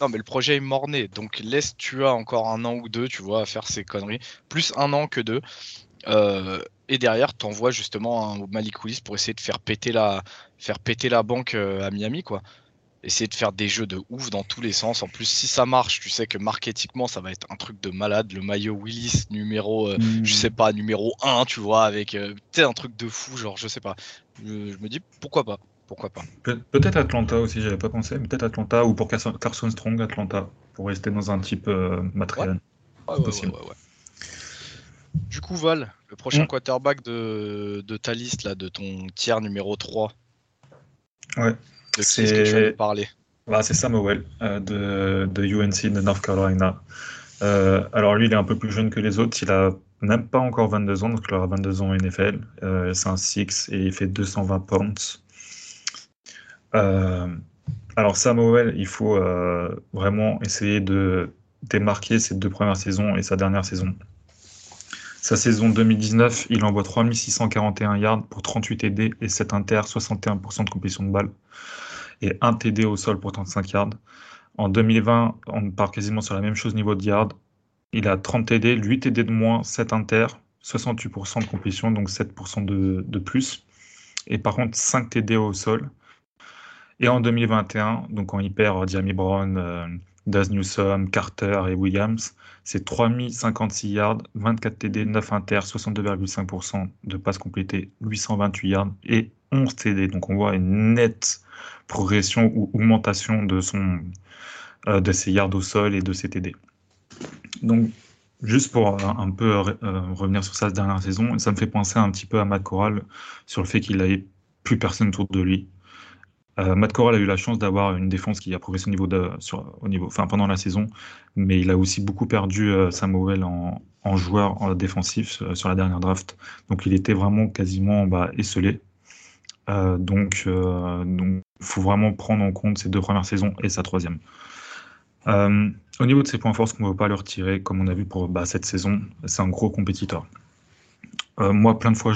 Non, mais le projet est morné. Donc laisse tu as encore un an ou deux, tu vois, à faire ces conneries. Plus un an que deux. Euh, et derrière, tu envoies justement un Malik pour essayer de faire péter la, faire péter la banque euh, à Miami, quoi. essayer de faire des jeux de ouf dans tous les sens. En plus, si ça marche, tu sais que marketingement, ça va être un truc de malade. Le maillot Willis numéro, euh,
Hmm.
je sais pas, numéro 1, tu vois, avec euh, un truc de fou, genre, je sais pas. Je, je me dis, pourquoi pas? Pourquoi pas?
Pe- Peut-être Atlanta aussi, j'avais pas pensé, peut-être Atlanta ou pour Carson Strong, Atlanta, pour rester dans un type euh,
Ouais.
Ryan.
Ouais, ouais,
possible.
Du coup, Val, le prochain
Mm.
quarterback de, de ta liste, là, de ton tiers numéro 3,
Ouais.
de qui est-ce que tu vas
C'est-
nous parler?
Bah, c'est Samuel euh, de, de UNC de North Carolina. Euh, alors lui, il est un peu plus jeune que les autres. Il a même pas encore 22 ans, donc il aura 22 ans en NFL. Euh, c'est un 6 et il fait 220 pounds. Euh, alors Samuel, il faut vraiment essayer de démarquer ses deux premières saisons et sa dernière saison. Sa saison 2019, il envoie 3641 yards pour 38 TD et 7 inter, 61% de complétion de balle et 1 TD au sol pour 35 yards. En 2020, on part quasiment sur la même chose niveau de yards. Il a 30 TD, 8 TD de moins, 7 inter, 68% de complétion, donc 7% de, plus. Et par contre, 5 TD au sol. Et en 2021, donc quand il perd Jamie Brown, euh, Daz Newsome, Carter et Williams, c'est 3056 yards, 24 TD, 9 inter, 62,5% de passes complétées, 828 yards et 11 TD. Donc on voit une nette progression ou augmentation de, son, euh, ses yards au sol et de ses TD. Donc juste pour euh, un peu euh, revenir sur sa dernière saison, ça me fait penser un petit peu à Matt Corral sur le fait qu'il n'avait plus personne autour de lui. Euh, Matt Corral a eu la chance d'avoir une défense qui a progressé au niveau pendant la saison, mais il a aussi beaucoup perdu euh, Samuel en, joueur en défensif euh, sur la dernière draft. Donc il était vraiment quasiment bah, esselé. Euh, donc il faut vraiment prendre en compte ses deux premières saisons et sa troisième. Au niveau de ses points forts, ce qu'on ne veut pas le retirer, comme on a vu pour bah, cette saison, c'est un gros compétiteur. Euh, moi, plein de fois,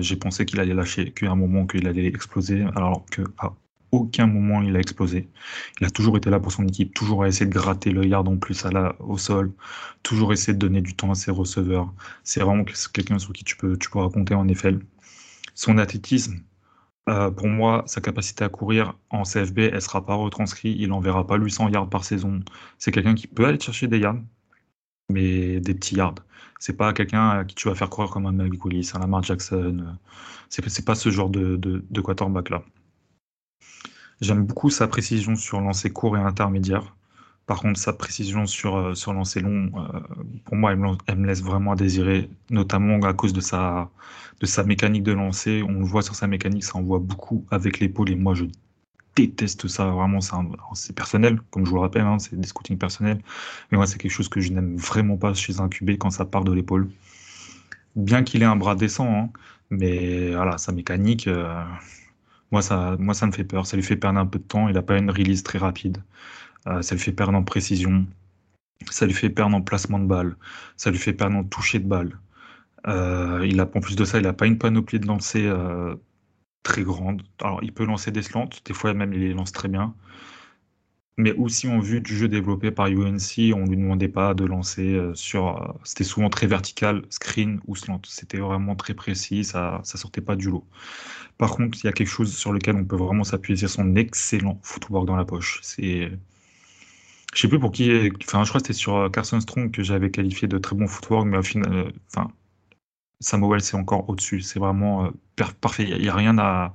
j'ai pensé qu'il allait lâcher, qu'à un moment, qu'il allait exploser, alors qu'à aucun moment il a explosé. Il a toujours été là pour son équipe, toujours à essayer de gratter le yard en plus à la, au sol, toujours essayer de donner du temps à ses receveurs. C'est vraiment quelqu'un sur qui tu peux, tu peux raconter en effet. Son athlétisme, euh, pour moi, sa capacité à courir en CFB, elle ne sera pas retranscrite. Il n'enverra pas 800 yards par saison. C'est quelqu'un qui peut aller chercher des yards, mais des petits yards. C'est pas quelqu'un à qui tu vas faire courir comme un Malik Willis, un Lamar Jackson. C'est, c'est pas ce genre de, de, de quarterback là. J'aime beaucoup sa précision sur lancer court et intermédiaire. Par contre, sa précision sur, sur lancer long, euh, pour moi, elle me, elle me, laisse vraiment à désirer, notamment à cause de sa, de sa mécanique de lancer. On le voit sur sa mécanique, ça envoie beaucoup avec l'épaule et moi, je déteste ça. Vraiment, c'est personnel, comme je vous le rappelle, hein, c'est des scootings personnels. Mais moi, c'est quelque chose que je n'aime vraiment pas chez un QB quand ça part de l'épaule. Bien qu'il ait un bras décent, hein, mais voilà, sa mécanique, euh, moi, ça, moi, ça me fait peur. Ça lui fait perdre un peu de temps. Il n'a pas une release très rapide. Euh, ça lui fait perdre en précision. Ça lui fait perdre en placement de balle. Ça lui fait perdre en toucher de balle. Euh, il a, en plus de ça, il n'a pas une panoplie de lancer euh, très grande. Alors, il peut lancer des slants. Des fois, même, il les lance très bien. Mais aussi, en vue du jeu développé par UNC, on ne lui demandait pas de lancer euh, sur. C'était souvent très vertical, screen ou slant. C'était vraiment très précis. Ça ne sortait pas du lot. Par contre, il y a quelque chose sur lequel on peut vraiment s'appuyer, c'est son excellent footwork dans la poche. C'est, je sais plus pour qui, enfin, je crois que c'était sur Carson Strong que j'avais qualifié de très bon footwork, mais au final, euh, Samuel c'est encore au-dessus. C'est vraiment euh, parfait. Il n'y a, rien à,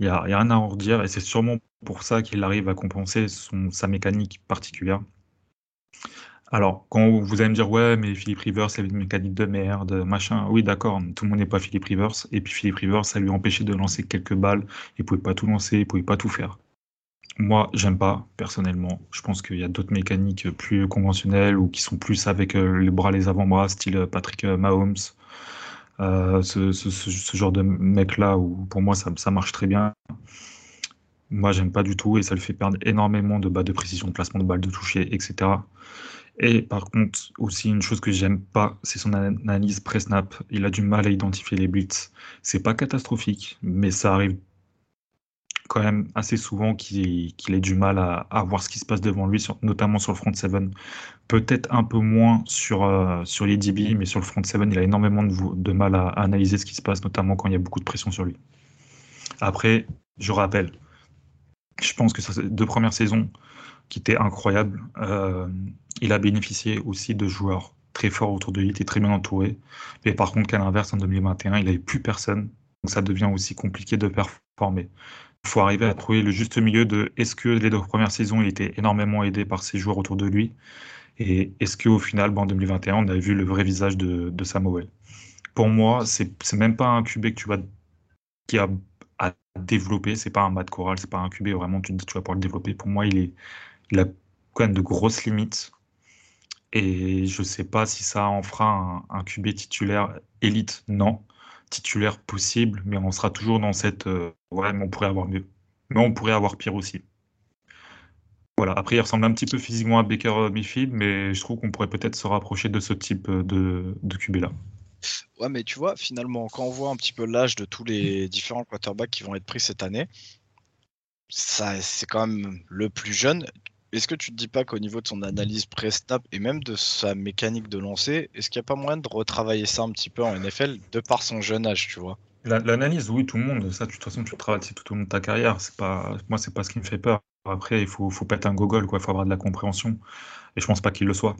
y a, rien à en redire, et c'est sûrement pour ça qu'il arrive à compenser son, sa mécanique particulière. Alors, quand vous allez me dire, ouais, mais Philippe Rivers, c'est une mécanique de merde, machin, oui, d'accord, tout le monde n'est pas Philippe Rivers. Et puis Philippe Rivers, ça lui empêchait de lancer quelques balles. Il ne pouvait pas tout lancer, il pouvait pas tout faire. Moi, j'aime pas, personnellement. Je pense qu'il y a d'autres mécaniques plus conventionnelles ou qui sont plus avec les bras, les avant-bras, style Patrick Mahomes. Euh, ce, genre de mec-là, où pour moi, ça, marche très bien. Moi, j'aime pas du tout et ça lui fait perdre énormément de bas de précision, de placement de balles, de toucher, etc. Et par contre, aussi une chose que j'aime pas, c'est son analyse pré-snap. Il a du mal à identifier les blitz. C'est pas catastrophique, mais ça arrive quand même assez souvent qu'il qu ait du mal à, à, voir ce qui se passe devant lui, sur, notamment sur le front 7. Peut-être un peu moins sur, euh, sur les DB, mais sur le front 7, il a énormément de, de mal à, à, analyser ce qui se passe, notamment quand il y a beaucoup de pression sur lui. Après, je rappelle, Je pense que ça, deux premières saisons qui étaient incroyables. Euh, il a bénéficié aussi de joueurs très forts autour de lui, il était très bien entouré. Mais par contre, qu'à l'inverse, en 2021, il n'avait plus personne. Donc ça devient aussi compliqué de performer. Faut arriver à trouver le juste milieu de est-ce que les deux premières saisons, il était énormément aidé par ses joueurs autour de lui et est-ce qu'au final, ben, en 2021, on a vu le vrai visage de, de Samuel? Pour moi, c'est même pas un QB que tu vas, qui a à développer, c'est pas un mat choral, c'est pas un QB vraiment tu, tu vas pouvoir le développer. Pour moi, il, est, il a quand même de grosses limites et je sais pas si ça en fera un, un QB titulaire élite, non. Titulaire possible, mais on sera toujours dans cette euh, ouais, mais on pourrait avoir mieux. Mais on pourrait avoir pire aussi. Voilà. Après, il ressemble un petit peu physiquement à Baker Mayfield, mais je trouve qu'on pourrait peut-être se rapprocher de ce type de, de QB là.
Ouais, mais tu vois, finalement, quand on voit un petit peu l'âge de tous les différents quarterbacks qui vont être pris cette année, ça, c'est quand même le plus jeune. Est-ce que tu te dis pas qu'au niveau de son analyse pré-snap et même de sa mécanique de lancer, est-ce qu'il n'y a pas moyen de retravailler ça un petit peu en NFL de par son jeune âge, tu vois?
L'analyse, oui, tout le monde. Ça, de toute façon, tu travailles tout au long de ta carrière. C'est pas, moi, c'est pas ce qui me fait peur. Après, il faut, faut être un gogol, quoi. Il faut avoir de la compréhension. Et je pense pas qu'il le soit.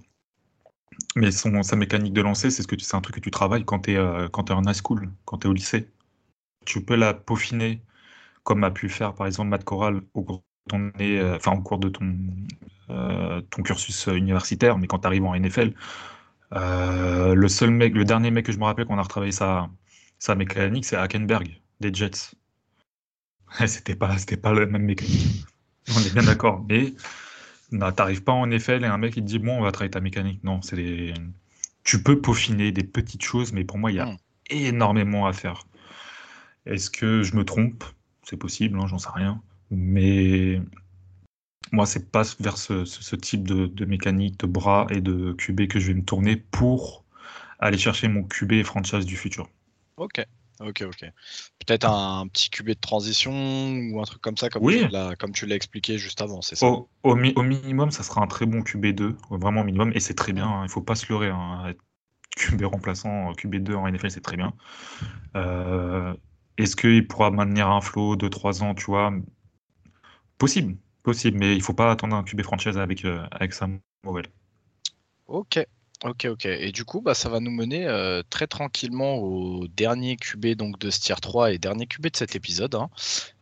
Mais son, sa mécanique de lancer, c'est ce que c'est un truc que tu travailles quand tu es, euh, quand es en high school, quand tu es au lycée. Tu peux la peaufiner, comme a pu faire par exemple Matt Corral au ton, euh, enfin, au cours de ton, euh, ton cursus universitaire, mais quand tu arrives en NFL, le seul mec, le dernier mec que je me rappelle qu'on a retravaillé sa, sa mécanique, c'est Hackenberg, des Jets. c'était pas, c'était pas la même mécanique. On est bien d'accord. Mais t'arrives pas en effet, et un mec il te dit bon, on va travailler ta mécanique. Non, c'est des... tu peux peaufiner des petites choses, mais pour moi il y a hmm. énormément à faire. Est-ce que je me trompe? C'est possible, hein, j'en sais rien. Mais moi, c'est pas vers ce, type de, mécanique de bras et de QB que je vais me tourner pour aller chercher mon QB franchise du futur.
Ok. Ok, ok. Peut-être un, petit QB de transition ou un truc comme ça, comme, tu, l'as, comme tu l'as expliqué juste avant, c'est ça?
Au, minimum, ça sera un très bon QB2, vraiment minimum, et c'est très bien, hein, il ne faut pas se leurrer. Hein, QB remplaçant, QB2 en NFL, c'est très bien. Euh, est-ce qu'il pourra maintenir un flow de 3 ans, tu vois? Possible, possible, mais il ne faut pas attendre un QB franchise avec, euh, avec Sam
Ok, Ok, ok. Et du coup, bah, ça va nous mener euh, très tranquillement au dernier QB donc, de ce tier 3 et dernier QB de cet épisode. Hein.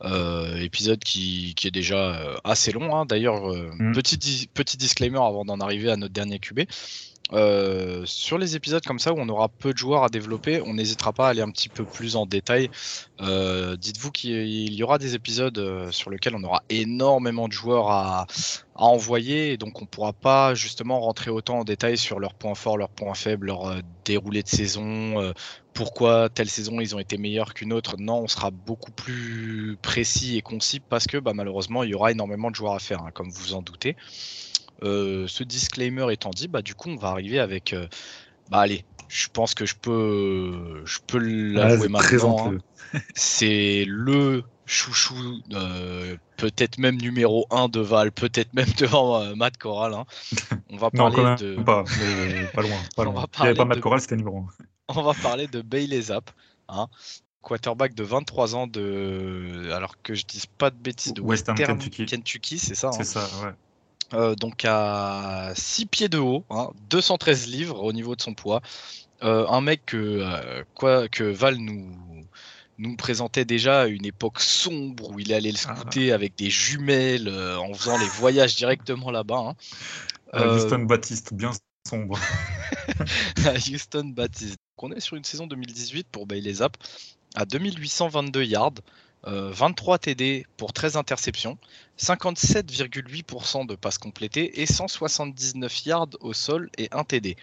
Euh, épisode qui, est déjà euh, assez long. Hein. D'ailleurs, mm. petit, petit disclaimer avant d'en arriver à notre dernier QB. Euh, sur les épisodes comme ça où on aura peu de joueurs à développer, on n'hésitera pas à aller un petit peu plus en détail. Euh, dites-vous qu'il y aura des épisodes euh, sur lesquels on aura énormément de joueurs à, envoyer donc on pourra pas justement rentrer autant en détail sur leurs points forts, leurs points faibles, leur déroulé de saison, pourquoi telle saison ils ont été meilleurs qu'une autre. Non, on sera beaucoup plus précis et concis parce que bah, malheureusement il y aura énormément de joueurs à faire, hein, comme vous vous en doutez. Euh, ce disclaimer étant dit, bah, du coup, on va arriver avec. Euh, bah, allez, je pense que je peux, je peux l'avouer maintenant. Hein. C'est le chouchou, euh, peut-être même numéro 1 de Val, peut-être même devant Matt Corral. Hein.
On va parler non, de. Pas, pas loin. Pas loin. Il n'y avait pas Matt Corral, c'était numéro
1. On va parler de Bailey Zapp. Hein. Quarterback de 23 ans de. Alors que je dise pas de bêtises, de Western, Kentucky. Kentucky c'est ça.
C'est ça, ouais.
Euh, donc à 6 pieds de haut, 213 hein, livres au niveau de son poids. Euh, un mec que, euh, quoi, que Val nous, nous présentait déjà à une époque sombre où il allait le ah. scouter avec des jumelles en faisant les voyages directement là-bas.
Hein. Houston Baptiste, bien sombre.
Houston Baptiste. On est sur une saison 2018 pour Bailey Zapp à 2822 yards, 23 TD pour 13 interceptions, 57,8% de passes complétées et 179 yards au sol et 1 TD.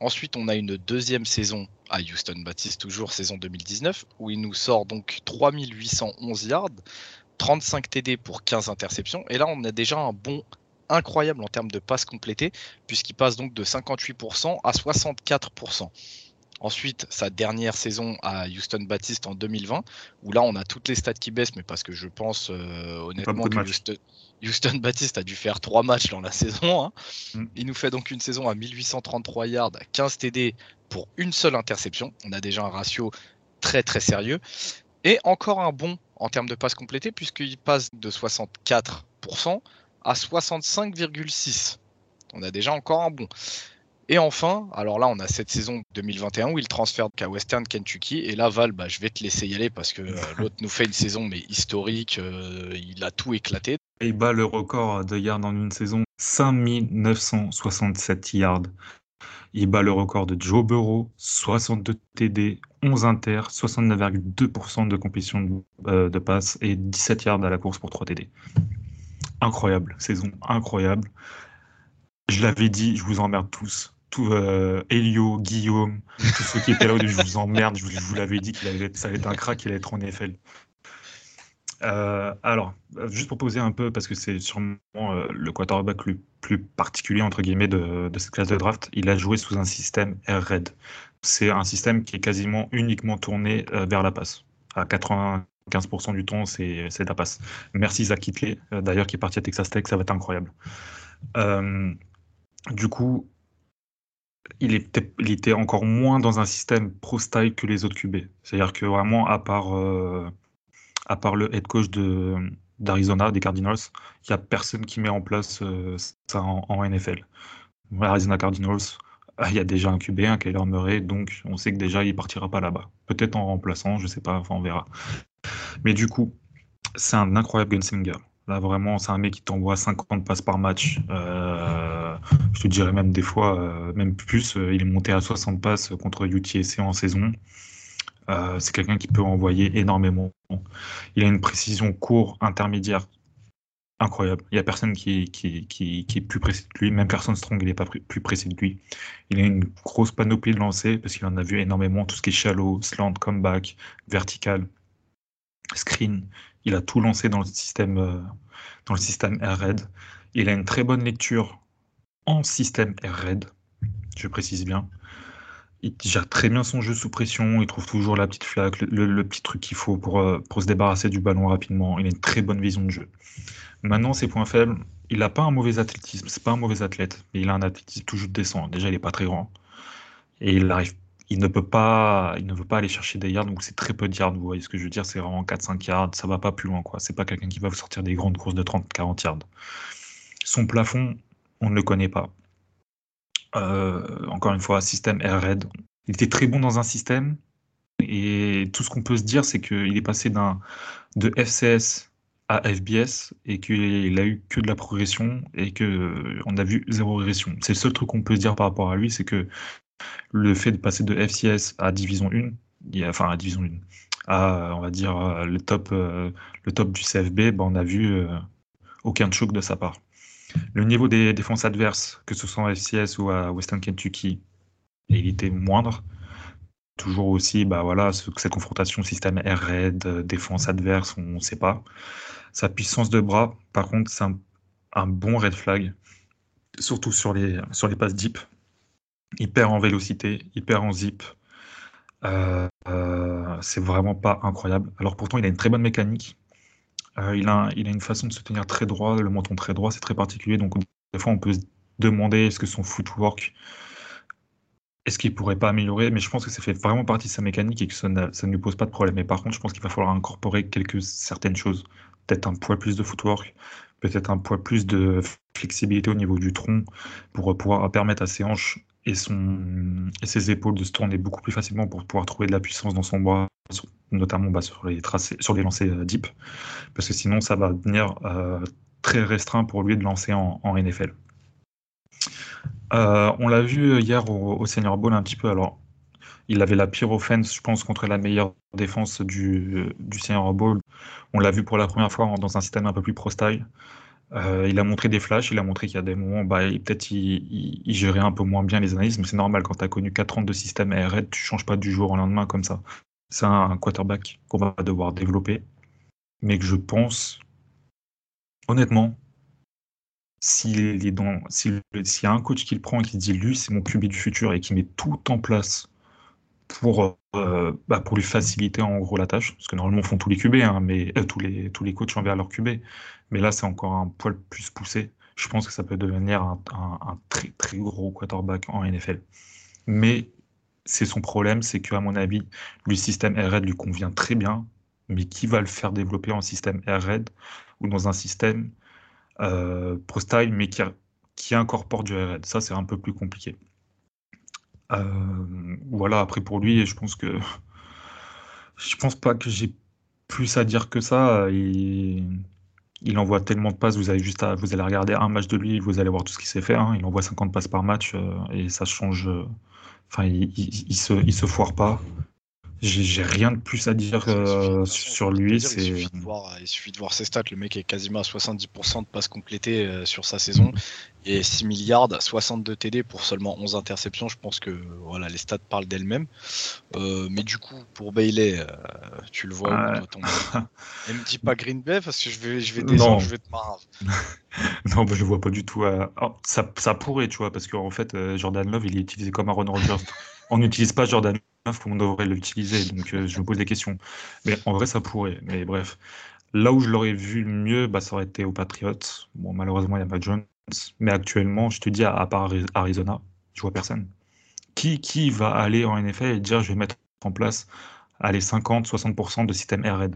Ensuite, on a une deuxième saison à Houston Baptiste, toujours saison 2019, où il nous sort donc 3811 yards, 35 TD pour 15 interceptions. Et là, on a déjà un bon incroyable en termes de passes complétées, puisqu'il passe donc de 58% à 64%. Ensuite, sa dernière saison à Houston Baptiste en 2020, où là on a toutes les stats qui baissent, mais parce que je pense euh, honnêtement que Houston, Baptiste a dû faire trois matchs dans la saison. Hein. Mm. Il nous fait donc une saison à 1833 yards, 15 TD pour une seule interception. On a déjà un ratio très très sérieux. Et encore un bon en termes de passes complétées, puisqu'il passe de 64% à 65,6%. On a déjà encore un bon. Et enfin, alors là, on a cette saison 2021 où il transfère à Western Kentucky. Et là, Val, bah, je vais te laisser y aller parce que euh, l'autre nous fait une saison mais historique. Euh, il a tout éclaté.
Et il bat le record de yards en une saison 5967 yards. Il bat le record de Joe Burrow, 62 TD, 11 inter, 69,2% de complétion de, euh, de passe et 17 yards à la course pour 3 TD. Incroyable, saison incroyable. Je l'avais dit, je vous emmerde tous. Tout, euh, Elio, Guillaume, tous ceux qui étaient là, je vous emmerde, je vous, l'avais dit qu'il ça allait être un crack, il allait être en NFL. Euh, alors, juste pour poser un peu, parce que c'est sûrement euh, le quarterback le plus particulier, entre guillemets, de, cette classe de draft, il a joué sous un système Air Red. C'est un système qui est quasiment uniquement tourné vers la passe. À 95% du temps, c'est la passe. Merci Zach Kitley, d'ailleurs, qui est parti à Texas Tech, ça va être incroyable. Du coup, il était, encore moins dans un système pro-style que les autres QB. C'est-à-dire que vraiment, à part, euh, à part le head coach de, d'Arizona, des Cardinals, il n'y a personne qui met en place euh, ça en, NFL. Arizona Cardinals, il y a déjà un QB, un Kyler Murray, donc on sait que déjà il partira pas là-bas. Peut-être en remplaçant, je sais pas, enfin on verra. Mais du coup, c'est un incroyable gunslinger. Là, vraiment, c'est un mec qui t'envoie 50 passes par match. Euh, je te dirais même des fois, euh, même plus. Euh, il est monté à 60 passes contre UTSC en saison. c'est quelqu'un qui peut envoyer énormément. Il a une précision court, intermédiaire, incroyable. Il n'y a personne qui, est plus précis de lui. Même personne strong, il n'est pas plus précis de lui. Il a une grosse panoplie de lancers parce qu'il en a vu énormément. Tout ce qui est shallow, slant, comeback, vertical, screen. Il a tout lancé dans le système, euh, dans Air Il a une très bonne lecture en système Air je précise bien. Il gère très bien son jeu sous pression, il trouve toujours la petite flaque, le, petit truc qu'il faut pour, euh, pour se débarrasser du ballon rapidement. Il a une très bonne vision de jeu. Maintenant, ses points faibles, il n'a pas un mauvais athlétisme, c'est pas un mauvais athlète, mais il a un athlétisme toujours décent. Déjà, il n'est pas très grand. Et il arrive il ne peut pas, il ne veut pas aller chercher des yards, donc c'est très peu de yards, vous voyez ce que je veux dire, c'est vraiment 4-5 yards, ça va pas plus loin, quoi. C'est pas quelqu'un qui va vous sortir des grandes courses de 30-40 yards. Son plafond, on ne le connaît pas. Euh, encore une fois, système Air Red. Il était très bon dans un système, et tout ce qu'on peut se dire, c'est qu'il est passé d'un de FCS à FBS et qu'il a eu que de la progression et que on a vu zéro régression. C'est le seul truc qu'on peut se dire par rapport à lui, c'est que le fait de passer de FCS à Division 1, enfin à Division 1, à on va dire euh, le top, euh, le top du CFB, ben, on a vu euh, aucun choc de sa part. Le niveau des défenses adverses, que ce soit à FCS ou à Western Kentucky, il était moindre. Toujours aussi, bah voilà, cette confrontation système air raid, défense adverse, on ne sait pas. Sa puissance de bras, par contre, c'est un, bon red flag, surtout sur les passes deep. Il perd en vélocité, il perd en zip. Euh, euh, c'est vraiment pas incroyable. Alors pourtant, il a une très bonne mécanique. Euh, il, a, une façon de se tenir très droit, le menton très droit, c'est très particulier. Donc des fois, on peut se demander est-ce que son footwork, est-ce qu'il pourrait pas améliorer? Mais je pense que ça fait vraiment partie de sa mécanique et que ça, ne lui pose pas de problème. Mais par contre, je pense qu'il va falloir incorporer quelques certaines choses. Peut-être un poil plus de footwork, peut-être un poil plus de flexibilité au niveau du tronc pour pouvoir permettre à ses hanches et, ses épaules de se tourner beaucoup plus facilement pour pouvoir trouver de la puissance dans son bras, notamment bah, sur, les tracés, sur les lancers euh, deep, parce que sinon ça va devenir euh, très restreint pour lui de lancer en, NFL. Euh, on l'a vu hier au, Senior Bowl un petit peu. Alors, il avait la pire offense, je pense, contre la meilleure défense du, du Senior Bowl. On l'a vu pour la première fois dans un système un peu plus pro-style. Euh, il a montré des flashs, il a montré qu'il y a des moments, bah, peut-être il, gérait un peu moins bien les analyses, mais c'est normal quand tu as connu 4 ans de système ARR, tu changes pas du jour au lendemain comme ça. C'est un, quarterback qu'on va devoir développer, mais que je pense, honnêtement, s'il est dans, s'il y a un coach qui le prend et qui dit lui c'est mon QB du futur et qui met tout en place pour, euh, bah, pour lui faciliter en gros la tâche, parce que normalement font tous les QB, hein, mais euh, tous les tous les coachs envers leur QB, mais là c'est encore un poil plus poussé. Je pense que ça peut devenir un, très très gros quarterback en NFL. Mais c'est son problème, c'est qu'à mon avis, le système RR lui convient très bien. mais qui va le faire développer en système air ou dans un système euh, Pro Style, mais qui, qui incorpore du air Ça, c'est un peu plus compliqué. Euh, voilà, après pour lui, je pense que je pense pas que j'ai plus à dire que ça. Il envoie tellement de passes, vous avez juste à, vous allez regarder un match de lui, vous allez voir tout ce qu'il sait faire. Hein. Il envoie 50 passes par match euh, et ça change. Enfin, il, il, se, il se foire pas. J'ai rien de plus à dire euh, sur lui.
il, suffit de voir, il suffit de voir ses stats. Le mec est quasiment à 70% de passes complétées euh, sur sa saison. Et 6 milliards, 62 TD pour seulement 11 interceptions. Je pense que voilà, les stats parlent d'elles-mêmes. Euh, mais du coup, pour Bailey, tu le vois où toi, ton... Et me dis pas Green Bay parce que je vais, je vais descendre, je vais te marrer.
non, bah, je vois pas du tout. Oh, ça, ça, pourrait, tu vois, parce qu'en fait, Jordan Love, il est utilisé comme un Ron Rodgers. On n'utilise pas Jordan on devrait l'utiliser. Donc euh, je me pose des questions. Mais en vrai, ça pourrait. Mais bref. Là où je l'aurais vu le mieux, bah, ça aurait été aux Patriots. Bon, malheureusement, il n'y a pas Jones. Mais actuellement, je te dis, à, part Arizona, je vois personne. Qui, qui va aller en NFL et dire je vais mettre en place allez, 50-60% de système air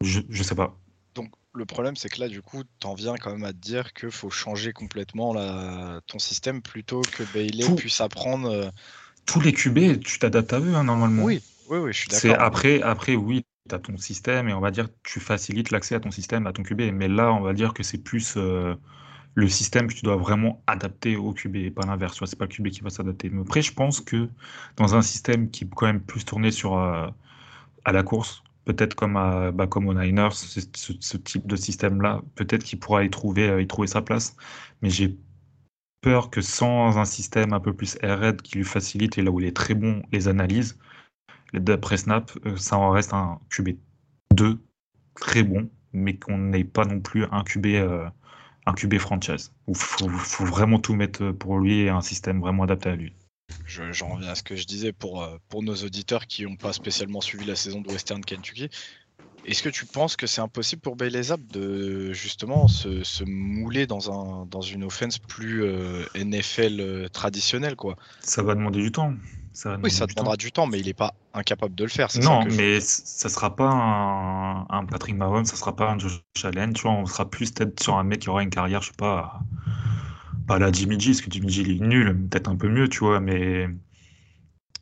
je, je sais pas.
Donc le problème, c'est que là, du coup, t'en viens quand même à te dire qu'il faut changer complètement ton système plutôt que Bailey puisse apprendre.
Tous les QB, tu t'adaptes à eux, hein, normalement.
Oui, oui, oui, je suis d'accord.
Après, après, oui, tu as ton système et on va dire que tu facilites l'accès à ton système, à ton QB. Mais là, on va dire que c'est plus euh, le système que tu dois vraiment adapter au QB et pas l'inverse. C'est pas le QB qui va s'adapter. Mais après, je pense que dans un système qui est quand même plus tourné sur, euh, à la course, peut-être comme, à, bah, comme aux Niners, ce, type de système-là, peut-être qu'il pourra y trouver, euh, y trouver sa place. Mais j'ai peur que sans un système un peu plus RED qui lui facilite et là où il est très bon les analyses, d'après Snap, euh, ça en reste un QB2 très bon, mais qu'on n'ait pas non plus un QB, euh, un QB franchise. Il faut, vraiment tout mettre pour lui et un système vraiment adapté à lui.
J'en reviens à ce que je disais pour, euh, pour nos auditeurs qui n'ont pas spécialement suivi la saison de Western Kentucky. Est-ce que tu penses que c'est impossible pour Bailey Zapp de justement se, mouler dans, un, dans une offense plus euh, NFL euh, traditionnelle quoi?
Ça va demander du temps.
oui, ça demandera du temps, mais il n'est pas incapable de le faire.
Non, mais ça sera pas un, Patrick Mahomes, ça sera pas un Josh Allen. Tu vois, on sera plus peut-être sur un mec qui aura une carrière, je sais pas, pas la Jimmy G, parce que Jimmy G il est nul, peut-être un peu mieux, tu vois, mais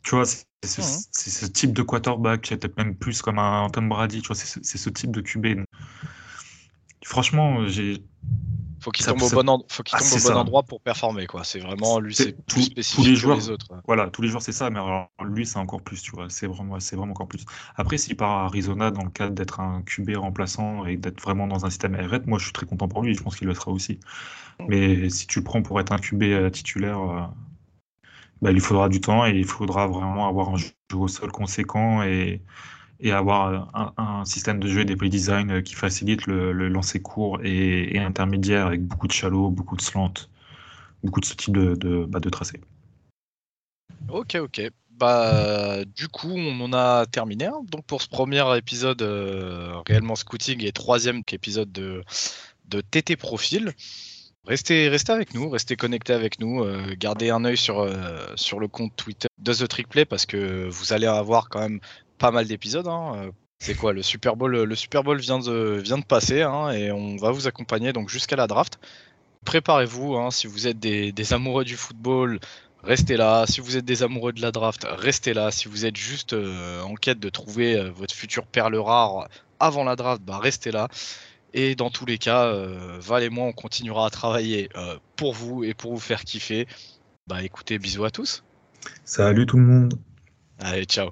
tu vois, c'est ce, type de quarterback, peut-être même plus comme un Tom Brady, tu vois, c'est ce type de QB. Franchement, j'ai.
Faut qu'il tombe, au bon, faut qu'il ah, tombe au bon endroit pour performer, quoi. C'est vraiment lui, c'est plus spécifique tous les joueurs, que les autres.
Voilà, tous les joueurs, c'est ça, mais lui, c'est encore plus, tu vois. C'est vraiment, c'est vraiment encore plus. Après, s'il part à Arizona dans le cadre d'être un QB remplaçant et d'être vraiment dans un système RF, moi, je suis très content pour lui. Je pense qu'il le sera aussi. Mm. Mais si tu le prends pour être un QB euh, titulaire, euh, bah, il faudra du temps et il faudra vraiment avoir un jeu au sol conséquent et, et avoir un, système de jeu et des play design qui facilite le, lancer court et, intermédiaire avec beaucoup de shallow, beaucoup de slant, beaucoup de ce type de, de, bah, de tracé.
Ok, ok. Bah, du coup, on en a terminé. Hein. Donc, pour ce premier épisode euh, réellement scouting et troisième épisode de, de TT Profil. Restez, avec nous, restez connectés avec nous, euh, gardez un œil sur, euh, sur le compte Twitter de The Trick parce que vous allez avoir quand même pas mal d'épisodes. Hein. Euh, c'est quoi le Super Bowl Le Super Bowl vient de, passer hein, et on va vous accompagner donc jusqu'à la draft. Préparez-vous, hein, si vous êtes des, amoureux du football, restez là. Si vous êtes des amoureux de la draft, restez là. Si vous êtes juste en quête de trouver votre future perle rare avant la draft, bah restez là. Et dans tous les cas, euh, Val et moi, on continuera à travailler euh, pour vous et pour vous faire kiffer. Bah écoutez, bisous à tous.
Salut tout le monde.
Allez, ciao.